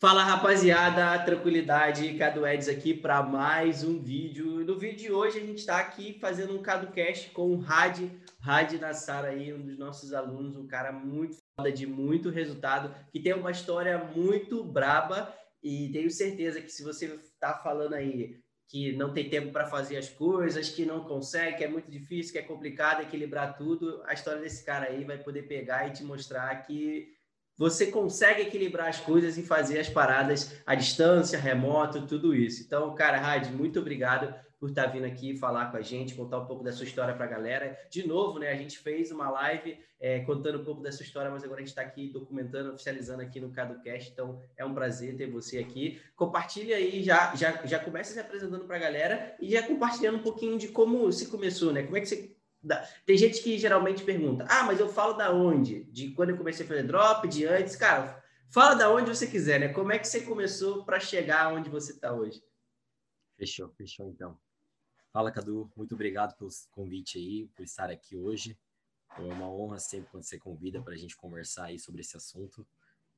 Fala rapaziada, tranquilidade, Cadu Eds aqui para mais um vídeo. No vídeo de hoje a gente está aqui fazendo um CaduCast com o Rad, Rad Nassar aí, um dos nossos alunos, um cara muito foda, de muito resultado, que tem uma história muito braba e tenho certeza que se você está falando aí que não tem tempo para fazer as coisas, que não consegue, que é muito difícil, que é complicado equilibrar tudo, a história desse cara aí vai poder pegar e te mostrar que você consegue equilibrar as coisas e fazer as paradas à distância, remoto, tudo isso. Então, cara, Rad, muito obrigado por estar vindo aqui falar com a gente, contar um pouco da sua história para a galera. De novo, né? A gente fez uma live é, contando um pouco da sua história, mas agora a gente está aqui documentando, oficializando aqui no CadoCast. Então, é um prazer ter você aqui. Compartilha aí, já, já, já começa se apresentando para a galera e já compartilhando um pouquinho de como se começou, né? Como é que você tem gente que geralmente pergunta: ah, mas eu falo da onde? De quando eu comecei a fazer drop, de antes. Cara, fala da onde você quiser, né? Como é que você começou para chegar onde você está hoje? Fechou, fechou então. Fala, Cadu. Muito obrigado pelo convite aí, por estar aqui hoje. É uma honra sempre quando você convida para a gente conversar aí sobre esse assunto.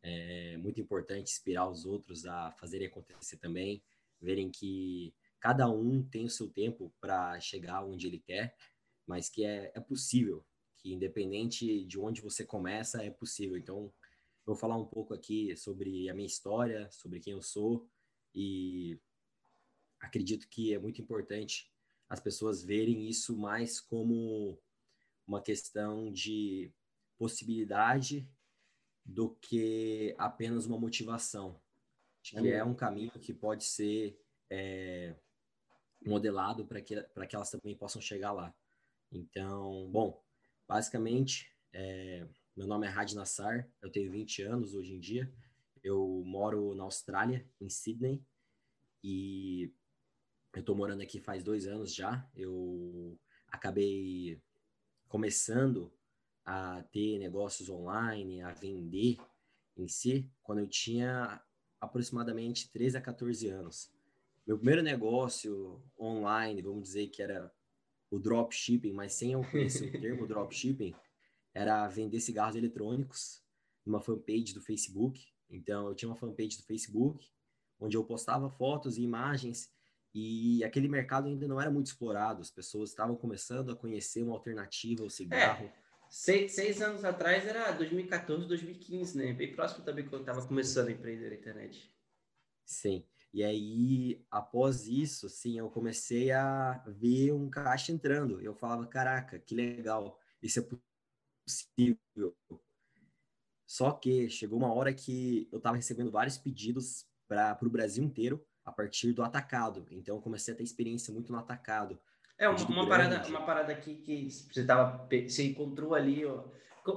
É muito importante inspirar os outros a fazerem acontecer também, verem que cada um tem o seu tempo para chegar onde ele quer mas que é, é possível, que independente de onde você começa, é possível. Então, vou falar um pouco aqui sobre a minha história, sobre quem eu sou e acredito que é muito importante as pessoas verem isso mais como uma questão de possibilidade do que apenas uma motivação. que é um caminho que pode ser é, modelado para que, que elas também possam chegar lá. Então, bom, basicamente, é, meu nome é Rad Nassar, eu tenho 20 anos hoje em dia, eu moro na Austrália, em Sydney, e eu estou morando aqui faz dois anos já. Eu acabei começando a ter negócios online, a vender em si, quando eu tinha aproximadamente 13 a 14 anos. Meu primeiro negócio online, vamos dizer que era o dropshipping, mas sem eu conhecer o termo dropshipping, era vender cigarros eletrônicos numa fanpage do Facebook. Então, eu tinha uma fanpage do Facebook, onde eu postava fotos e imagens, e aquele mercado ainda não era muito explorado, as pessoas estavam começando a conhecer uma alternativa ao cigarro. É, seis, seis anos atrás era 2014, 2015, né? Bem próximo também quando eu estava começando a empreender na internet. Sim. E aí, após isso, assim, eu comecei a ver um caixa entrando. Eu falava, caraca, que legal, isso é possível. Só que chegou uma hora que eu estava recebendo vários pedidos para o Brasil inteiro a partir do atacado. Então, eu comecei a ter experiência muito no atacado. É, uma, uma parada, uma parada aqui que você, tava, você encontrou ali, ó,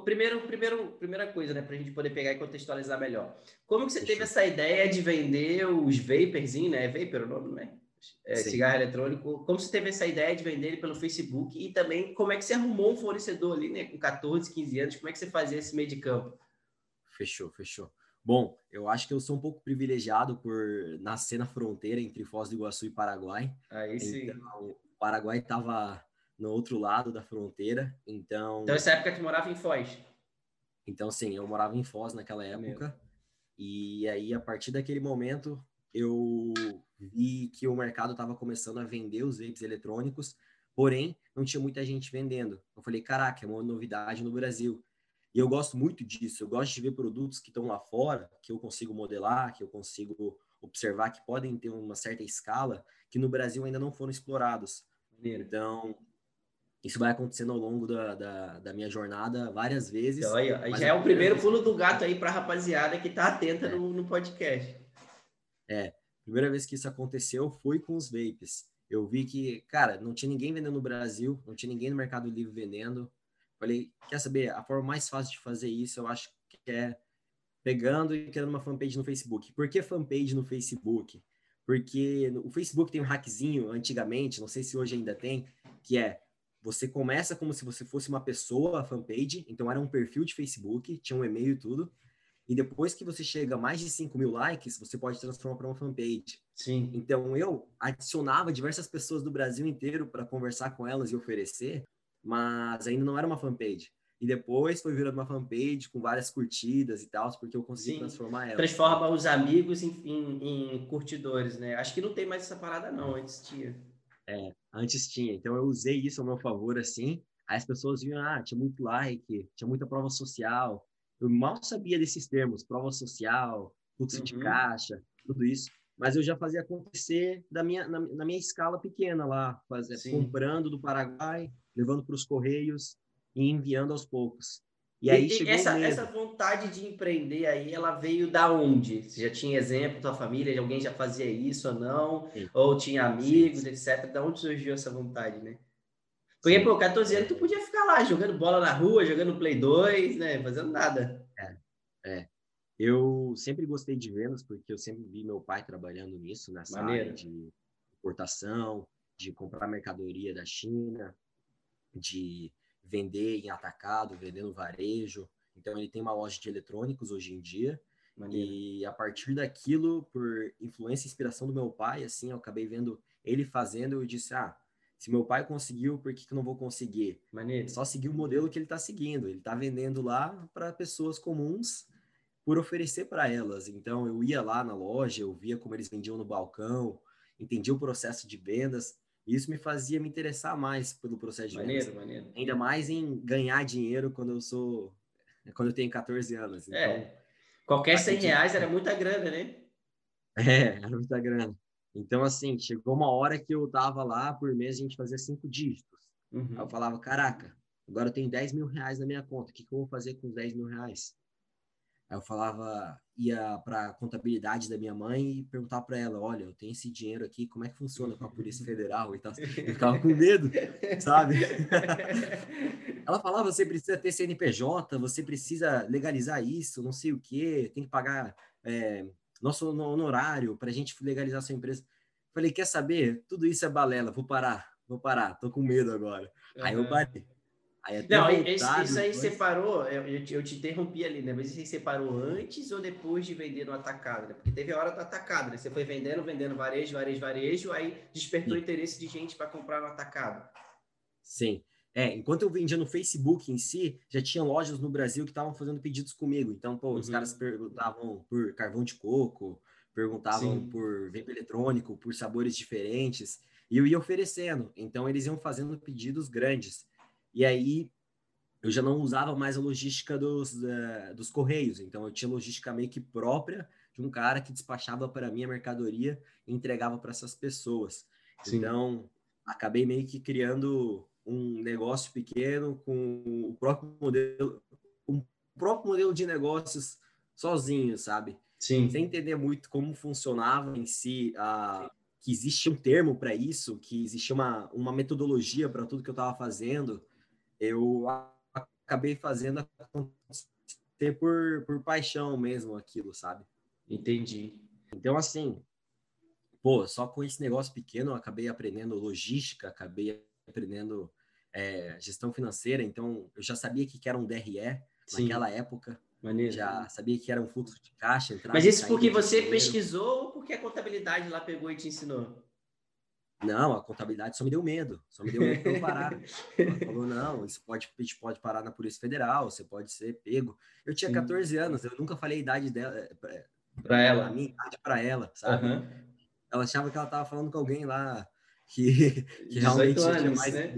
Primeiro, primeiro, primeira coisa, né, para a gente poder pegar e contextualizar melhor. Como que você teve essa ideia de vender os vaporzinhos, né? Vapor o nome, não é? é cigarro eletrônico. Como você teve essa ideia de vender ele pelo Facebook e também como é que você arrumou um fornecedor ali, né, com 14, 15 anos? Como é que você fazia esse meio de campo? Fechou, fechou. Bom, eu acho que eu sou um pouco privilegiado por nascer na fronteira entre Foz do Iguaçu e Paraguai. Aí sim. Então, o Paraguai estava no outro lado da fronteira. Então. Então, essa época tu morava em Foz? Então, sim, eu morava em Foz naquela época. Meu. E aí, a partir daquele momento, eu vi que o mercado estava começando a vender os vapes eletrônicos, porém, não tinha muita gente vendendo. Eu falei, caraca, é uma novidade no Brasil. E eu gosto muito disso. Eu gosto de ver produtos que estão lá fora, que eu consigo modelar, que eu consigo observar que podem ter uma certa escala, que no Brasil ainda não foram explorados. Então, isso vai acontecendo ao longo da, da, da minha jornada várias vezes. Então, aí, já é o primeiro pulo do gato aí para a rapaziada que está atenta é. no, no podcast. É, primeira vez que isso aconteceu foi com os vapes. Eu vi que, cara, não tinha ninguém vendendo no Brasil, não tinha ninguém no Mercado Livre vendendo. Falei, quer saber? A forma mais fácil de fazer isso, eu acho que é pegando e criando uma fanpage no Facebook. Por que fanpage no Facebook? Porque o Facebook tem um hackzinho antigamente, não sei se hoje ainda tem, que é você começa como se você fosse uma pessoa, a fanpage, então era um perfil de Facebook, tinha um e-mail e tudo. E depois que você chega a mais de 5 mil likes, você pode transformar para uma fanpage. Sim. Então eu adicionava diversas pessoas do Brasil inteiro para conversar com elas e oferecer, mas ainda não era uma fanpage. e depois foi virando uma fanpage com várias curtidas e tal, porque eu consegui Sim. transformar ela. Transforma os amigos em, em, em, curtidores, né? Acho que não tem mais essa parada, não. Antes tinha. É, antes tinha. Então eu usei isso ao meu favor, assim. Aí as pessoas viam, ah, tinha muito like, tinha muita prova social. Eu mal sabia desses termos, prova social, fluxo uhum. de caixa, tudo isso. Mas eu já fazia acontecer da minha, na, na minha escala pequena lá, fazia, comprando do Paraguai, levando para os Correios e enviando aos poucos. E, aí essa, essa vontade de empreender aí, ela veio da onde? Você já tinha exemplo da família, de alguém já fazia isso ou não? Sim. Ou tinha amigos, Sim. etc. Da onde surgiu essa vontade, né? Porque, Sim. pô, 14 anos tu podia ficar lá jogando bola na rua, jogando Play 2, né? Fazendo nada. É, é. Eu sempre gostei de vendas, porque eu sempre vi meu pai trabalhando nisso, nessa Maneiro. área de importação, de comprar mercadoria da China, de vender em atacado, vender no varejo. Então, ele tem uma loja de eletrônicos hoje em dia. Maneiro. E a partir daquilo, por influência e inspiração do meu pai, assim, eu acabei vendo ele fazendo, eu disse, ah, se meu pai conseguiu, por que, que eu não vou conseguir? Maneiro. Só seguir o modelo que ele está seguindo. Ele está vendendo lá para pessoas comuns por oferecer para elas. Então, eu ia lá na loja, eu via como eles vendiam no balcão, entendia o processo de vendas. Isso me fazia me interessar mais pelo processo de maneiro, vendas. Maneiro. Ainda mais em ganhar dinheiro quando eu sou quando eu tenho 14 anos. É. Então, é. Qualquer 100 reais era muita grana, né? É, era muita grana. Então, assim, chegou uma hora que eu tava lá, por mês a gente fazia cinco dígitos. Uhum. Aí eu falava, caraca, agora eu tenho 10 mil reais na minha conta, o que, que eu vou fazer com os 10 mil reais? Aí eu falava, ia para a contabilidade da minha mãe e perguntava para ela, olha, eu tenho esse dinheiro aqui, como é que funciona com a Polícia Federal e tal. Eu ficava com medo, sabe? ela falava, você precisa ter CNPJ, você precisa legalizar isso, não sei o quê, tem que pagar é, nosso honorário para a gente legalizar sua empresa. Falei, quer saber? Tudo isso é balela, vou parar, vou parar, tô com medo agora. Uhum. Aí eu parei. Não, isso, isso aí separou, eu, eu, te interrompi ali, né? Mas isso aí separou antes ou depois de vender no atacado, né? Porque teve a hora do atacado, né? Você foi vendendo, vendendo varejo, varejo, varejo, aí despertou Sim. interesse de gente para comprar no atacado. Sim. É, enquanto eu vendia no Facebook em si, já tinha lojas no Brasil que estavam fazendo pedidos comigo. Então, pô, uhum. os caras perguntavam por carvão de coco, perguntavam Sim. por vape eletrônico, por sabores diferentes, e eu ia oferecendo. Então, eles iam fazendo pedidos grandes. E aí eu já não usava mais a logística dos, uh, dos correios, então eu tinha logística meio que própria de um cara que despachava para mim a mercadoria e entregava para essas pessoas. Sim. Então, acabei meio que criando um negócio pequeno com o próprio modelo, um próprio modelo de negócios sozinho, sabe? Sim. Sem entender muito como funcionava em si a que existia um termo para isso, que existia uma, uma metodologia para tudo que eu estava fazendo eu acabei fazendo acontecer por, por paixão mesmo aquilo, sabe? Entendi. Então, assim, pô, só com esse negócio pequeno eu acabei aprendendo logística, acabei aprendendo é, gestão financeira, então eu já sabia que era um DRE Sim. naquela época. Maneiro. Já sabia que era um fluxo de caixa. Mas isso porque você dinheiro. pesquisou ou porque a contabilidade lá pegou e te ensinou? Não, a contabilidade só me deu medo, só me deu medo para eu parar. Ela falou, não, isso pode, a gente pode parar na Polícia Federal, você pode ser pego. Eu tinha 14 anos, eu nunca falei a idade dela eh, para ela. A minha idade para ela, sabe? Uhum. Ela achava que ela estava falando com alguém lá que, que realmente anos, tinha mais né?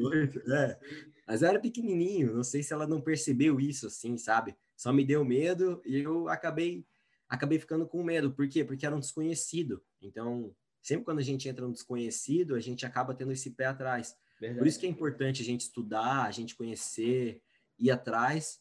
É. Mas eu era pequenininho, não sei se ela não percebeu isso, assim, sabe? Só me deu medo e eu acabei acabei ficando com medo. Por quê? Porque era um desconhecido. Então, sempre quando a gente entra no desconhecido, a gente acaba tendo esse pé atrás. Verdade. Por isso que é importante a gente estudar, a gente conhecer, ir atrás.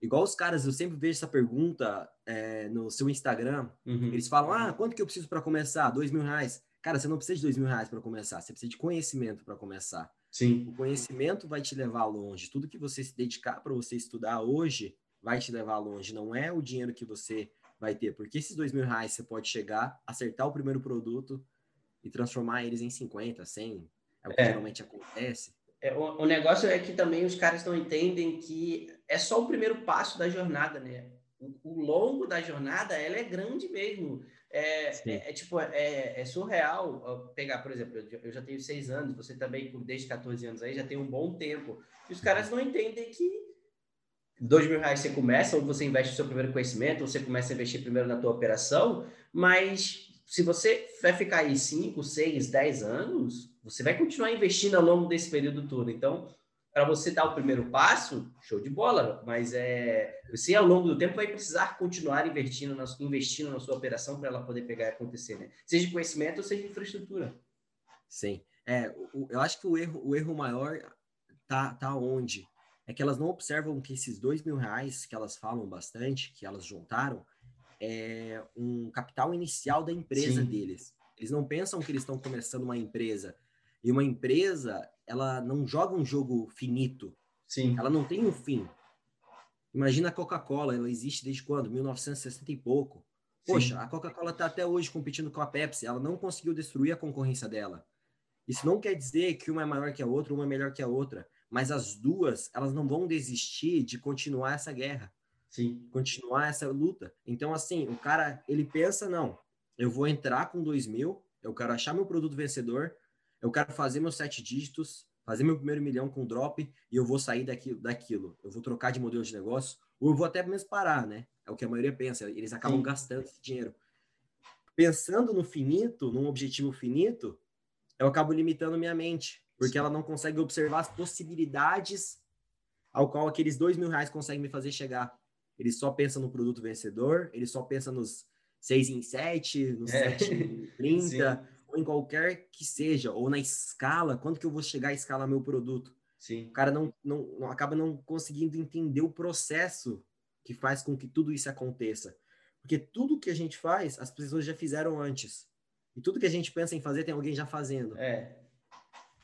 Igual os caras, eu sempre vejo essa pergunta é, no seu Instagram. Uhum. Eles falam: Ah, quanto que eu preciso para começar? Dois mil reais. Cara, você não precisa de dois mil reais para começar, você precisa de conhecimento para começar. Sim. O conhecimento vai te levar longe. Tudo que você se dedicar para você estudar hoje vai te levar longe. Não é o dinheiro que você vai ter, porque esses dois mil reais você pode chegar, acertar o primeiro produto e transformar eles em 50, 100, é o que é. geralmente acontece. É, o, o, negócio é que também os caras não entendem que é só o primeiro passo da jornada, né? O, o longo da jornada, ela é grande mesmo. É, é, é, tipo, é, é, surreal pegar, por exemplo, eu, eu, já tenho seis anos, você também, desde 14 anos aí, já tem um bom tempo. E os caras não entendem que dois mil reais você começa, ou você investe o seu primeiro conhecimento, ou você começa a investir primeiro na tua operação, mas se você vai ficar aí 5, 6, 10 anos, você vai continuar investindo ao longo desse período todo. Então, para você dar o primeiro passo, show de bola, mas é, você ao longo do tempo vai precisar continuar investindo na, investindo na sua operação para ela poder pegar e acontecer, né? Seja conhecimento ou seja infraestrutura. Sim. É, eu acho que o erro, o erro maior tá, tá onde? É que elas não observam que esses dois mil reais que elas falam bastante, que elas juntaram, é um capital inicial da empresa Sim. deles. Eles não pensam que eles estão começando uma empresa. E uma empresa, ela não joga um jogo finito. Sim. Ela não tem um fim. Imagina a Coca-Cola, ela existe desde quando? 1960 e pouco. Poxa, Sim. a Coca-Cola está até hoje competindo com a Pepsi. Ela não conseguiu destruir a concorrência dela. Isso não quer dizer que uma é maior que a outra, uma é melhor que a outra. Mas as duas, elas não vão desistir de continuar essa guerra. Sim. Continuar essa luta. Então, assim, o cara, ele pensa, não, eu vou entrar com dois mil, eu quero achar meu produto vencedor, eu quero fazer meus sete dígitos, fazer meu primeiro milhão com drop e eu vou sair daqui, daquilo. Eu vou trocar de modelo de negócio, ou eu vou até mesmo parar, né? É o que a maioria pensa. Eles acabam Sim. gastando esse dinheiro. Pensando no finito, num objetivo finito, eu acabo limitando minha mente, porque ela não consegue observar as possibilidades ao qual aqueles dois mil reais conseguem me fazer chegar. Ele só pensa no produto vencedor, ele só pensa nos 6 em 7, nos é. 7 em 30, ou em qualquer que seja, ou na escala, quando que eu vou chegar a escalar meu produto? Sim. O cara não, não, não acaba não conseguindo entender o processo que faz com que tudo isso aconteça. Porque tudo que a gente faz, as pessoas já fizeram antes. E tudo que a gente pensa em fazer, tem alguém já fazendo. É.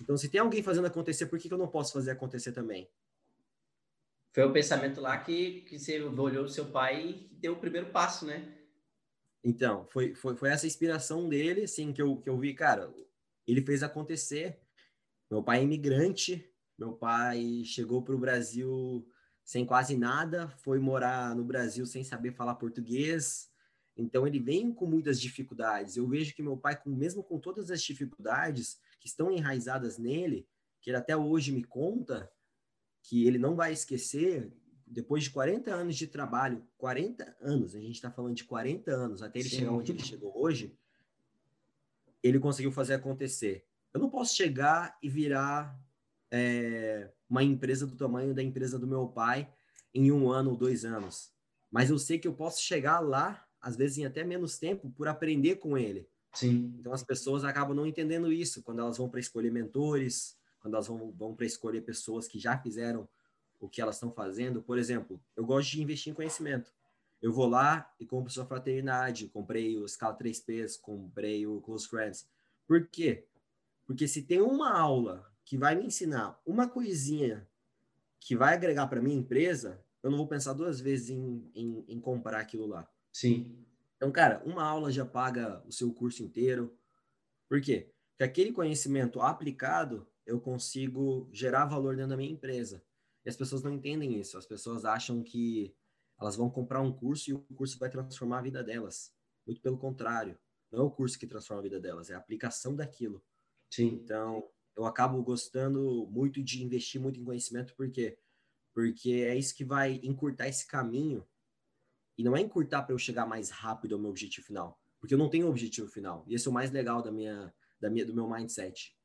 Então, se tem alguém fazendo acontecer, por que, que eu não posso fazer acontecer também? Foi o pensamento lá que, que você olhou o seu pai e deu o primeiro passo, né? Então, foi, foi, foi essa inspiração dele, assim, que eu, que eu vi, cara, ele fez acontecer. Meu pai é imigrante, meu pai chegou para o Brasil sem quase nada, foi morar no Brasil sem saber falar português, então ele vem com muitas dificuldades. Eu vejo que meu pai, com, mesmo com todas as dificuldades que estão enraizadas nele, que ele até hoje me conta, que ele não vai esquecer, depois de 40 anos de trabalho, 40 anos, a gente está falando de 40 anos, até ele Sim. chegar onde ele chegou hoje, ele conseguiu fazer acontecer. Eu não posso chegar e virar é, uma empresa do tamanho da empresa do meu pai em um ano ou dois anos. Mas eu sei que eu posso chegar lá, às vezes em até menos tempo, por aprender com ele. Sim. Então as pessoas acabam não entendendo isso quando elas vão para escolher mentores, quando elas vão, vão para escolher pessoas que já fizeram o que elas estão fazendo. Por exemplo, eu gosto de investir em conhecimento. Eu vou lá e compro sua fraternidade, comprei o Scala 3Ps, comprei o Close Friends. Por quê? Porque se tem uma aula que vai me ensinar uma coisinha que vai agregar para minha empresa, eu não vou pensar duas vezes em, em, em comprar aquilo lá. Sim. Então, cara, uma aula já paga o seu curso inteiro. Por quê? Porque aquele conhecimento aplicado eu consigo gerar valor dentro da minha empresa. E as pessoas não entendem isso. As pessoas acham que elas vão comprar um curso e o curso vai transformar a vida delas. Muito pelo contrário. Não é o curso que transforma a vida delas, é a aplicação daquilo. Sim. Então, eu acabo gostando muito de investir muito em conhecimento, por quê? Porque é isso que vai encurtar esse caminho. E não é encurtar para eu chegar mais rápido ao meu objetivo final, porque eu não tenho objetivo final. E esse é o mais legal da minha, da minha do meu mindset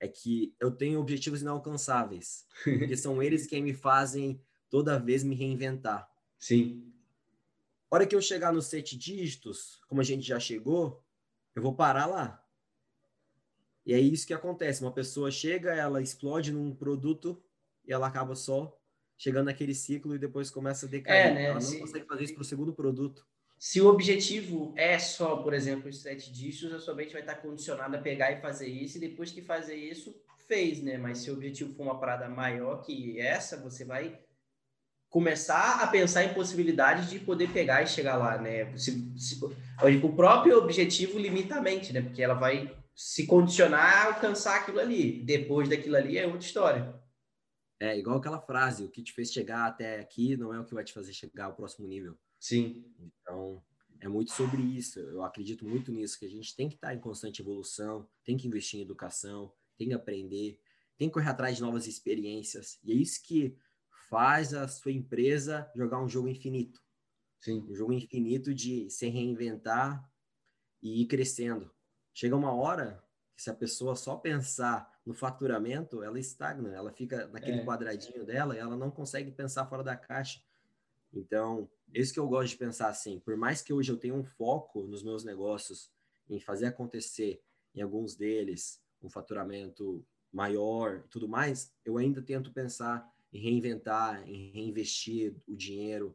é que eu tenho objetivos inalcançáveis, porque são eles quem me fazem toda vez me reinventar. Sim. Hora que eu chegar nos sete dígitos, como a gente já chegou, eu vou parar lá. E é isso que acontece. Uma pessoa chega, ela explode num produto e ela acaba só chegando naquele ciclo e depois começa a decair. É, né? Ela não Sim. consegue fazer isso para o segundo produto. Se o objetivo é só, por exemplo, os sete dígitos, a sua mente vai estar condicionada a pegar e fazer isso, e depois que fazer isso, fez, né? Mas se o objetivo for uma parada maior que essa, você vai começar a pensar em possibilidades de poder pegar e chegar lá, né? Se, se, o próprio objetivo limita a mente, né? Porque ela vai se condicionar a alcançar aquilo ali. Depois daquilo ali é outra história. É igual aquela frase: o que te fez chegar até aqui não é o que vai te fazer chegar ao próximo nível. Sim. Então, é muito sobre isso. Eu acredito muito nisso, que a gente tem que estar em constante evolução, tem que investir em educação, tem que aprender, tem que correr atrás de novas experiências. E é isso que faz a sua empresa jogar um jogo infinito. Sim. Um jogo infinito de se reinventar e ir crescendo. Chega uma hora que se a pessoa só pensar no faturamento, ela estagna, ela fica naquele é. quadradinho dela e ela não consegue pensar fora da caixa. Então, isso que eu gosto de pensar assim, por mais que hoje eu tenha um foco nos meus negócios em fazer acontecer em alguns deles um faturamento maior e tudo mais, eu ainda tento pensar em reinventar, em reinvestir o dinheiro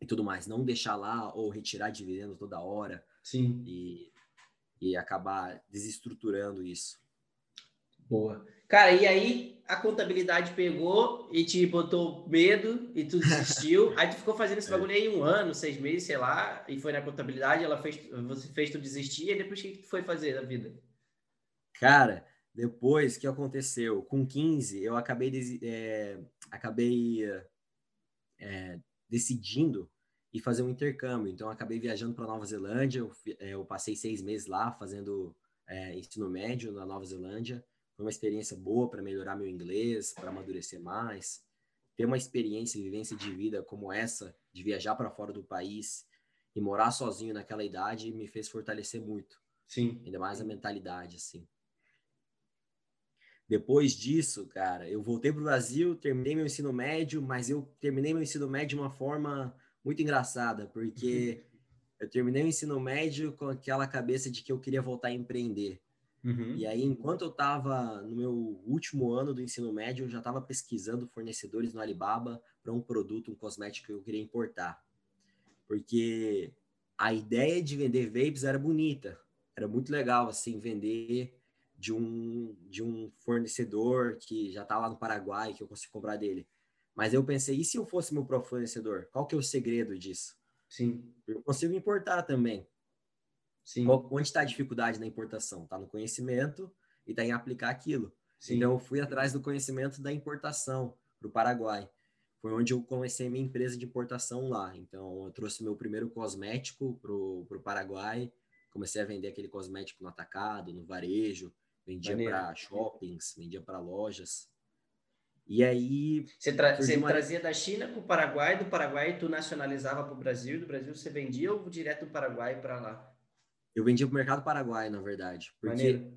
e tudo mais, não deixar lá ou retirar dividendos toda hora. Sim. E, e acabar desestruturando isso. Boa. Cara, e aí a contabilidade pegou e te botou medo e tu desistiu. aí tu ficou fazendo esse é. bagulho aí um ano, seis meses, sei lá, e foi na contabilidade, ela fez, você fez tu desistir, e depois o que tu foi fazer da vida? Cara, depois que aconteceu, com 15, eu acabei, é, acabei é, decidindo e fazer um intercâmbio. Então, acabei viajando para Nova Zelândia. Eu, é, eu, passei seis meses lá fazendo é, ensino médio na Nova Zelândia. Foi uma experiência boa para melhorar meu inglês, para amadurecer mais. Ter uma experiência e vivência de vida como essa, de viajar para fora do país e morar sozinho naquela idade, me fez fortalecer muito. Sim. Ainda mais a mentalidade, assim. Depois disso, cara, eu voltei para o Brasil, terminei meu ensino médio, mas eu terminei meu ensino médio de uma forma muito engraçada, porque uhum. eu terminei o ensino médio com aquela cabeça de que eu queria voltar a empreender. Uhum. E aí, enquanto eu estava no meu último ano do ensino médio, eu já estava pesquisando fornecedores no Alibaba para um produto, um cosmético que eu queria importar. Porque a ideia de vender vapes era bonita, era muito legal, assim, vender de um, de um fornecedor que já está lá no Paraguai, que eu consigo comprar dele. Mas eu pensei, e se eu fosse meu próprio fornecedor? Qual que é o segredo disso? Sim. Eu consigo importar também. Sim. Qual, onde está a dificuldade na importação? Está no conhecimento e está em aplicar aquilo. Sim. Então, eu fui atrás do conhecimento da importação para o Paraguai. Foi onde eu comecei minha empresa de importação lá. Então, eu trouxe meu primeiro cosmético para o Paraguai. Comecei a vender aquele cosmético no atacado, no varejo vendia para shoppings, vendia para lojas. E aí. Você, tra você uma... trazia da China para o Paraguai, do Paraguai tu nacionalizava para o Brasil, do Brasil você vendia ou direto do Paraguai para lá? Eu vendia para o mercado paraguai, na verdade. Porque Maneiro.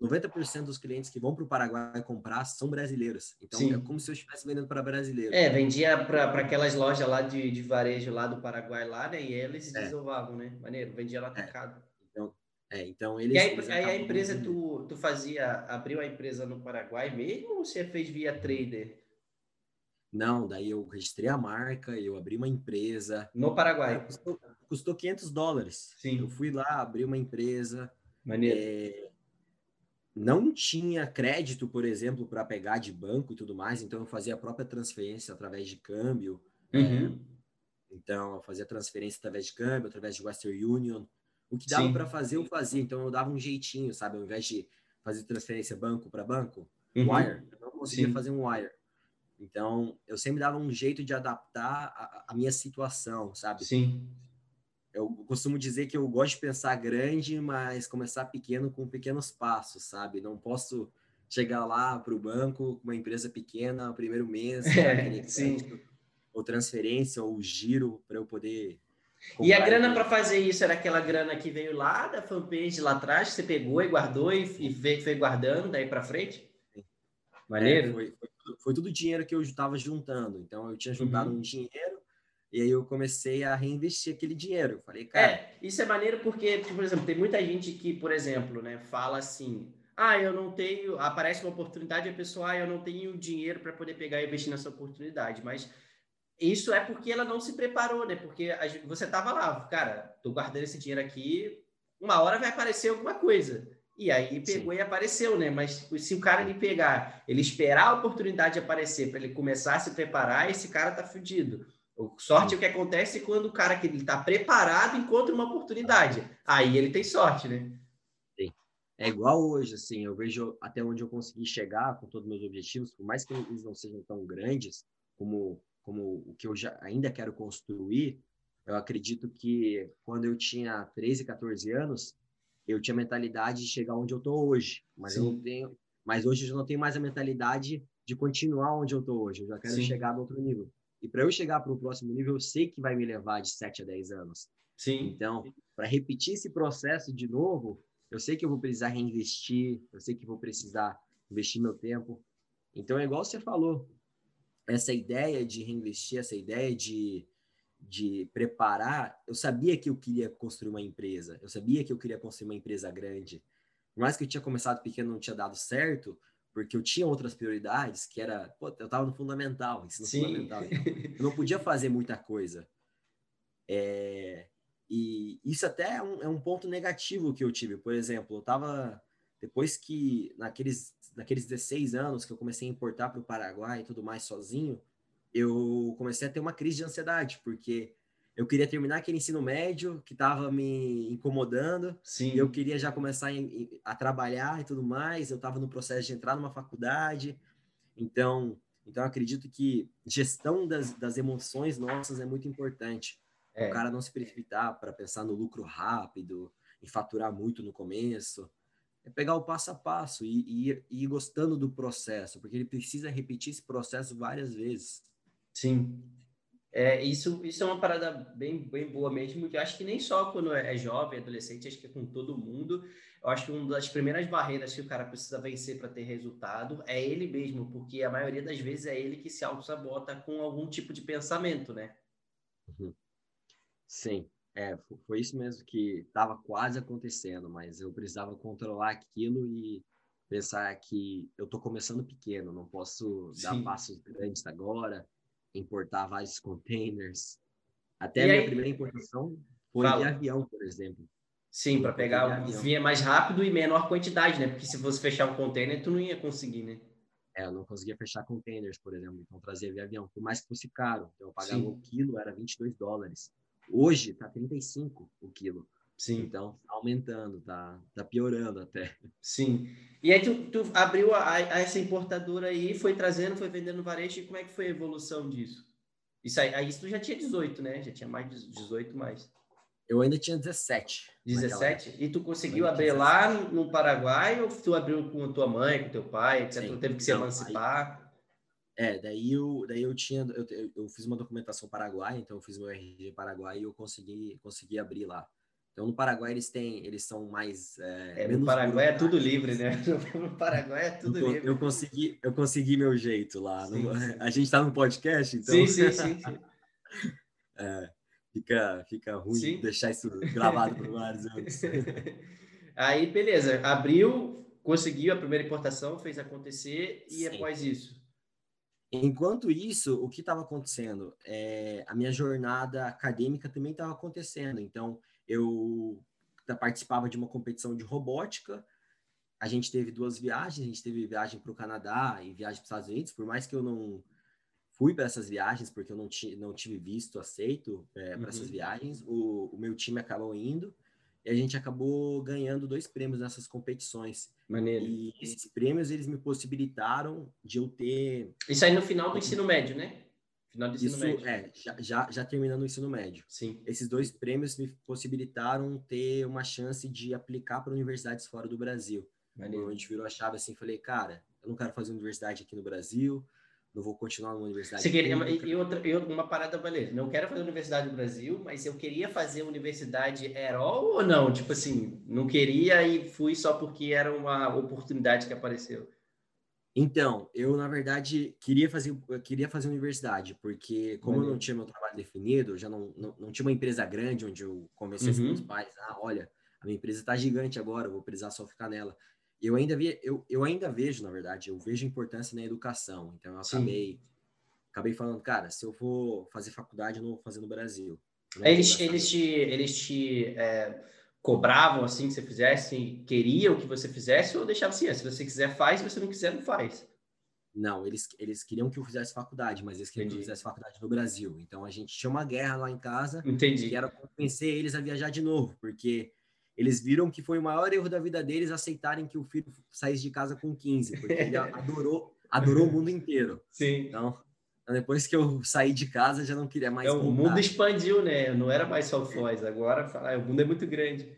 90% dos clientes que vão para o Paraguai comprar são brasileiros. Então Sim. é como se eu estivesse vendendo para brasileiros. É, vendia para aquelas lojas lá de, de varejo lá do Paraguai, lá, né? E eles é. desovavam, né? Maneiro, vendia lá atacado. É. É, então eles. E aí, eles aí a empresa, tu, tu fazia, abriu a empresa no Paraguai mesmo ou você fez via trader? Não, daí eu registrei a marca, eu abri uma empresa. No Paraguai? Custou, custou 500 dólares. Sim. Eu fui lá, abri uma empresa. Maneiro. É, não tinha crédito, por exemplo, para pegar de banco e tudo mais, então eu fazia a própria transferência através de câmbio. Uhum. É, então, eu fazia transferência através de câmbio, através de Western Union. O que dava para fazer, eu fazia. Então, eu dava um jeitinho, sabe? Ao invés de fazer transferência banco para banco, uhum. wire, eu não conseguia Sim. fazer um wire. Então, eu sempre dava um jeito de adaptar a, a, minha situação, sabe? Sim. Eu costumo dizer que eu gosto de pensar grande, mas começar pequeno com pequenos passos, sabe? Não posso chegar lá para o banco uma empresa pequena, primeiro mês, é, ou transferência, ou giro, para eu poder e a grana para fazer isso era aquela grana que veio lá da fanpage lá atrás, que você pegou e guardou e, e foi guardando daí para frente? Maneiro? É, foi, foi, foi, tudo dinheiro que eu estava juntando. Então eu tinha juntado uhum. um dinheiro e aí eu comecei a reinvestir aquele dinheiro. Eu falei, cara. É, isso é maneiro porque, tipo, por exemplo, tem muita gente que, por exemplo, né, fala assim: ah, eu não tenho. Aparece uma oportunidade e a pessoa, ah, eu não tenho dinheiro para poder pegar e investir nessa oportunidade. Mas isso é porque ela não se preparou, né? Porque você tava lá, cara, tô guardando esse dinheiro aqui, uma hora vai aparecer alguma coisa. E aí pegou Sim. e apareceu, né? Mas se o cara ele pegar, ele esperar a oportunidade aparecer para ele começar a se preparar, esse cara tá fudido. Sorte é o que acontece quando o cara que ele tá preparado encontra uma oportunidade. Aí ele tem sorte, né? Sim. É igual hoje, assim, eu vejo até onde eu consegui chegar com todos os meus objetivos, por mais que eles não sejam tão grandes como como o que eu já ainda quero construir, eu acredito que quando eu tinha 13, 14 anos, eu tinha mentalidade de chegar onde eu tô hoje, mas Sim. eu não tenho, Mas hoje eu não tenho mais a mentalidade de continuar onde eu estou hoje. Eu já quero Sim. chegar no outro nível. E para eu chegar para o próximo nível, eu sei que vai me levar de 7 a 10 anos. Sim. Então, para repetir esse processo de novo, eu sei que eu vou precisar reinvestir, eu sei que vou precisar investir meu tempo. Então, é igual você falou, essa ideia de reinvestir, essa ideia de, de preparar, eu sabia que eu queria construir uma empresa, eu sabia que eu queria construir uma empresa grande. Por mais que eu tinha começado pequeno não tinha dado certo, porque eu tinha outras prioridades, que era, pô, eu estava no fundamental, ensino Sim. fundamental. Então, eu não podia fazer muita coisa. É, e isso até é um, é um, ponto negativo que eu tive. Por exemplo, eu estava, depois que, naqueles, naqueles 16 anos que eu comecei a importar para o Paraguai e tudo mais sozinho, eu comecei a ter uma crise de ansiedade, porque eu queria terminar aquele ensino médio que estava me incomodando. Sim. eu queria já começar a trabalhar e tudo mais. Eu estava no processo de entrar numa faculdade. Então, então acredito que gestão das, das emoções nossas é muito importante. É. O cara não se precipitar para pensar no lucro rápido, em faturar muito no começo. É pegar o passo a passo e, e, ir, e ir gostando do processo, porque ele precisa repetir esse processo várias vezes. Sim, é, isso, isso é uma parada bem, bem boa mesmo, que eu acho que nem só quando é jovem, adolescente, acho que é com todo mundo. Eu acho que uma das primeiras barreiras que o cara precisa vencer para ter resultado é ele mesmo, porque a maioria das vezes é ele que se auto-sabota com algum tipo de pensamento, né? Uhum. Sim, é, foi isso mesmo que estava quase acontecendo, mas eu precisava controlar aquilo e pensar que eu estou começando pequeno, não posso Sim. dar passos grandes agora importar vários containers. Até e a minha aí... primeira importação foi Fala. de avião, por exemplo. Sim, para pegar vinha mais rápido e menor quantidade, né? Porque se fosse fechar um container, tu não ia conseguir, né? É, eu não conseguia fechar containers, por exemplo, então trazia via avião, por mais que fosse caro. Então eu pagava Sim. o quilo, era 22 dólares. Hoje tá 35 o quilo. Sim. Então, tá aumentando, tá, tá piorando até. Sim. E aí tu, tu abriu a, a essa importadora aí, foi trazendo, foi vendendo varejo, e como é que foi a evolução disso? Isso aí, aí tu já tinha 18, né? Já tinha mais de 18 mais. Eu ainda tinha 17. 17? E tu conseguiu abrir lá no Paraguai ou tu abriu com a tua mãe, com teu pai, etc? Sim. Tu teve que se emancipar? Aí, é, daí eu, daí eu tinha, eu, eu, fiz uma documentação paraguaia, então eu fiz meu RG paraguai e eu consegui, consegui abrir lá. Então, no Paraguai, eles têm, eles são mais. É, é no Paraguai é tudo livre, né? No Paraguai é tudo eu, livre. Eu consegui, eu consegui meu jeito lá. Sim, no, sim. A gente está no podcast, então. Sim, sim, sim. sim. é, fica, fica ruim sim. deixar isso gravado por vários anos. Aí, beleza. Abriu, conseguiu a primeira importação, fez acontecer, e após isso? Enquanto isso, o que estava acontecendo? É, a minha jornada acadêmica também estava acontecendo. Então, eu participava de uma competição de robótica. A gente teve duas viagens, a gente teve viagem para o Canadá e viagem para os Estados Unidos, por mais que eu não fui para essas viagens, porque eu não, não tive visto aceito é, para uhum. essas viagens, o, o, meu time acabou indo e a gente acabou ganhando dois prêmios nessas competições. Maneiro. E esses prêmios, eles me possibilitaram de eu ter... Isso aí no final do ensino médio, né? Final do ensino Isso, médio. É, já, já, já terminando o ensino médio. Sim. Esses dois prêmios me possibilitaram ter uma chance de aplicar para universidades fora do Brasil. Maneiro. A gente virou a chave assim, falei, cara, eu não quero fazer universidade aqui no Brasil, não vou continuar numa universidade. Você queria, e, outra, e uma parada, beleza. Não quero fazer universidade no Brasil, mas eu queria fazer universidade Herol ou não? Tipo assim, não queria e fui só porque era uma oportunidade que apareceu. Então, eu na verdade queria fazer, queria fazer universidade, porque como eu não tinha meu trabalho definido, já não, não, não tinha uma empresa grande onde eu conversei uhum. com meus pais, ah, olha, a minha empresa está gigante agora, eu vou precisar só ficar nela. Eu ainda vi, eu, eu ainda vejo, na verdade, eu vejo importância na educação. Então eu acabei, acabei falando, cara, se eu for fazer faculdade, eu não vou fazer no Brasil. Eles, eles te, eles te é cobravam assim que você fizesse, queriam que você fizesse, ou deixavam assim, ah, se você quiser faz, se você não quiser não faz? Não, eles, eles queriam que eu fizesse faculdade, mas eles queriam Entendi. que eu fizesse faculdade no Brasil. Então a gente tinha uma guerra lá em casa. Entendi. Que era convencer eles a viajar de novo, porque eles viram que foi o maior erro da vida deles aceitarem que o filho saísse de casa com 15, porque ele adorou, adorou o mundo inteiro. Sim. Então, depois que eu saí de casa, já não queria mais. É, o mundo expandiu, né? Não era mais só Foz, agora o mundo é muito grande.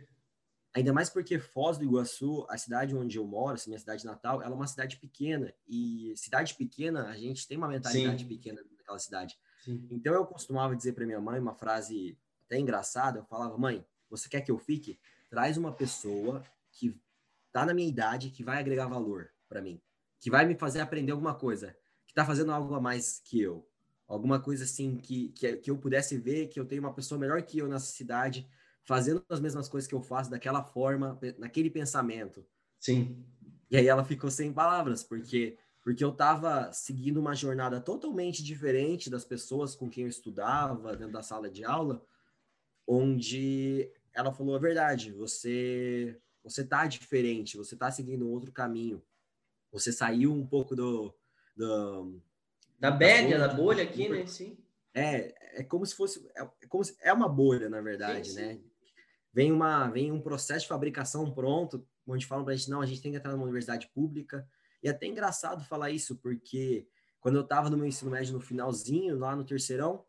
Ainda mais porque Foz do Iguaçu, a cidade onde eu moro, minha cidade natal, ela é uma cidade pequena. E cidade pequena, a gente tem uma mentalidade Sim. pequena naquela cidade. Sim. Então eu costumava dizer para minha mãe uma frase até engraçada. Eu falava, mãe, você quer que eu fique? Traz uma pessoa que tá na minha idade, que vai agregar valor para mim, que vai me fazer aprender alguma coisa, que tá fazendo algo a mais que eu. Alguma coisa assim que, que, que eu pudesse ver que eu tenho uma pessoa melhor que eu nessa cidade fazendo as mesmas coisas que eu faço daquela forma, naquele pensamento. Sim. E aí ela ficou sem palavras, porque porque eu estava seguindo uma jornada totalmente diferente das pessoas com quem eu estudava dentro da sala de aula, onde ela falou a verdade, você você tá diferente, você tá seguindo outro caminho. Você saiu um pouco do, do da média, da bolha aqui, né? Sim. É, é como se fosse é, é como se, é uma bolha, na verdade, sim, sim. né? vem, uma, vem um processo de fabricação pronto, onde falam para a gente, não, a gente tem que entrar numa universidade pública. E é até engraçado falar isso, porque quando eu estava no meu ensino médio no finalzinho, lá no terceirão,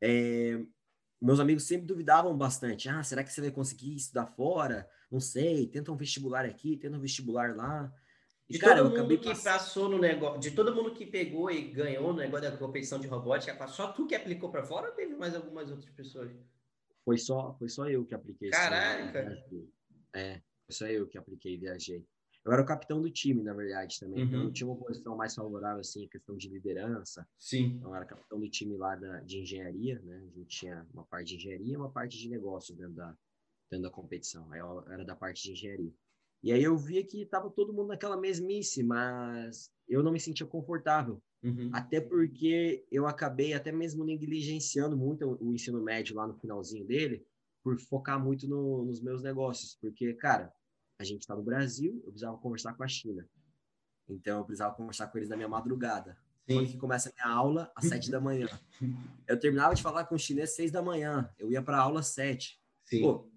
é, meus amigos sempre duvidavam bastante. Ah, será que você vai conseguir estudar fora? Não sei, tenta um vestibular aqui, tenta um vestibular lá. E, de cara, todo mundo que pass... passou no negócio, de todo mundo que pegou e ganhou no negócio da competição de robótica, só tu que aplicou para fora ou teve mais algumas outras pessoas? Foi só, foi só eu que apliquei. Caraca! É, foi só eu que apliquei e viajei. Eu era o capitão do time, na verdade, também. Uhum. Então, eu uhum. tinha uma posição mais favorável, assim, questão de liderança. Sim. Então, eu era capitão do time lá da, de engenharia, né? A gente tinha uma parte de engenharia e uma parte de negócio dentro da, dentro da competição. Aí eu era da parte de engenharia. E aí eu via que tava todo mundo naquela mesmice, mas eu não me sentia confortável. Uhum. Até porque eu acabei até mesmo negligenciando muito o ensino médio lá no finalzinho dele, por focar muito no, nos meus negócios. Porque, cara, a gente está no Brasil, eu precisava conversar com a China. Então, eu precisava conversar com eles na minha madrugada. Sim. Quando que começa a minha aula? Às sete da manhã. Eu terminava de falar com o chinês às seis da manhã. Eu ia para a aula às sete. Sim. Pô,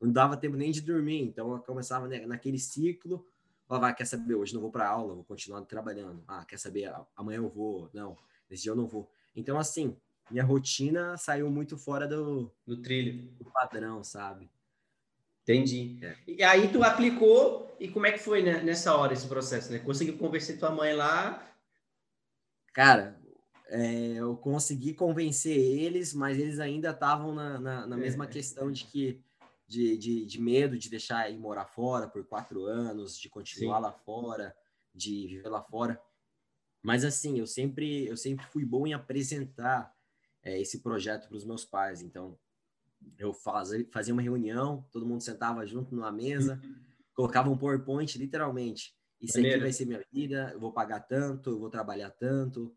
não dava tempo nem de dormir. Então, eu começava naquele ciclo Ó, vai, quer saber? Hoje não vou para aula, vou continuar trabalhando. Ah, quer saber? Amanhã eu vou. Não, nesse dia eu não vou. Então, assim, minha rotina saiu muito fora do, do trilho, do padrão, sabe? Entendi. É. E aí tu aplicou e como é que foi né, nessa hora esse processo, né? Conseguiu convencer tua mãe lá? Cara, é, eu consegui convencer eles, mas eles ainda estavam na, na, na, mesma é. questão de que de, de, de, medo de deixar ir morar fora por quatro anos, de continuar Sim. lá fora, de viver lá fora. Mas assim, eu sempre, eu sempre fui bom em apresentar é, esse projeto para os meus pais. Então, eu fazia, uma reunião, todo mundo sentava junto numa mesa, colocava um PowerPoint, literalmente. Isso aqui vai ser minha vida, eu vou pagar tanto, eu vou trabalhar tanto,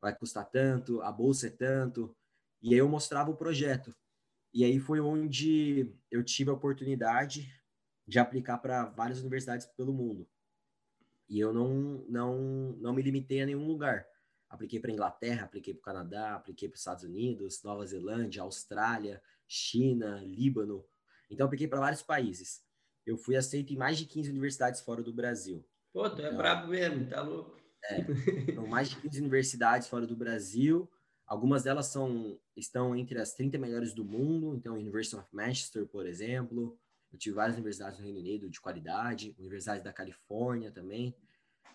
vai custar tanto, a bolsa é tanto. E aí eu mostrava o projeto. E aí foi onde eu tive a oportunidade de aplicar para várias universidades pelo mundo. E eu não, não, não me limitei a nenhum lugar. Apliquei para Inglaterra, apliquei para o Canadá, apliquei para os Estados Unidos, Nova Zelândia, Austrália, China, Líbano. Então, apliquei para vários países. Eu fui aceito em mais de 15 universidades fora do Brasil. Pô, tu é então, brabo mesmo, tá louco. É, então, mais de 15 universidades fora do Brasil. Algumas delas são, estão entre as 30 melhores do mundo, então University of Manchester, por exemplo. Eu tive várias universidades no Reino Unido de qualidade, Universidade da Califórnia também.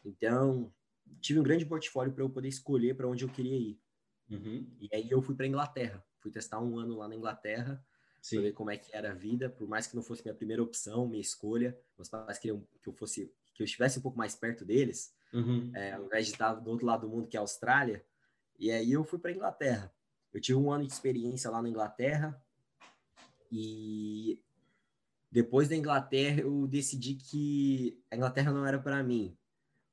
Então, tive um grande portfólio para eu poder escolher para onde eu queria ir. Uhum. E aí eu fui para Inglaterra. Fui testar um ano lá na Inglaterra, para ver como é que era a vida, por mais que não fosse minha primeira opção, minha escolha. Meus pais queriam que eu fosse, que eu estivesse um pouco mais perto deles, uhum. é, ao invés de estar do outro lado do mundo, que é a Austrália. E aí eu fui para Inglaterra. Eu tive um ano de experiência lá na Inglaterra e depois da Inglaterra eu decidi que a Inglaterra não era para mim.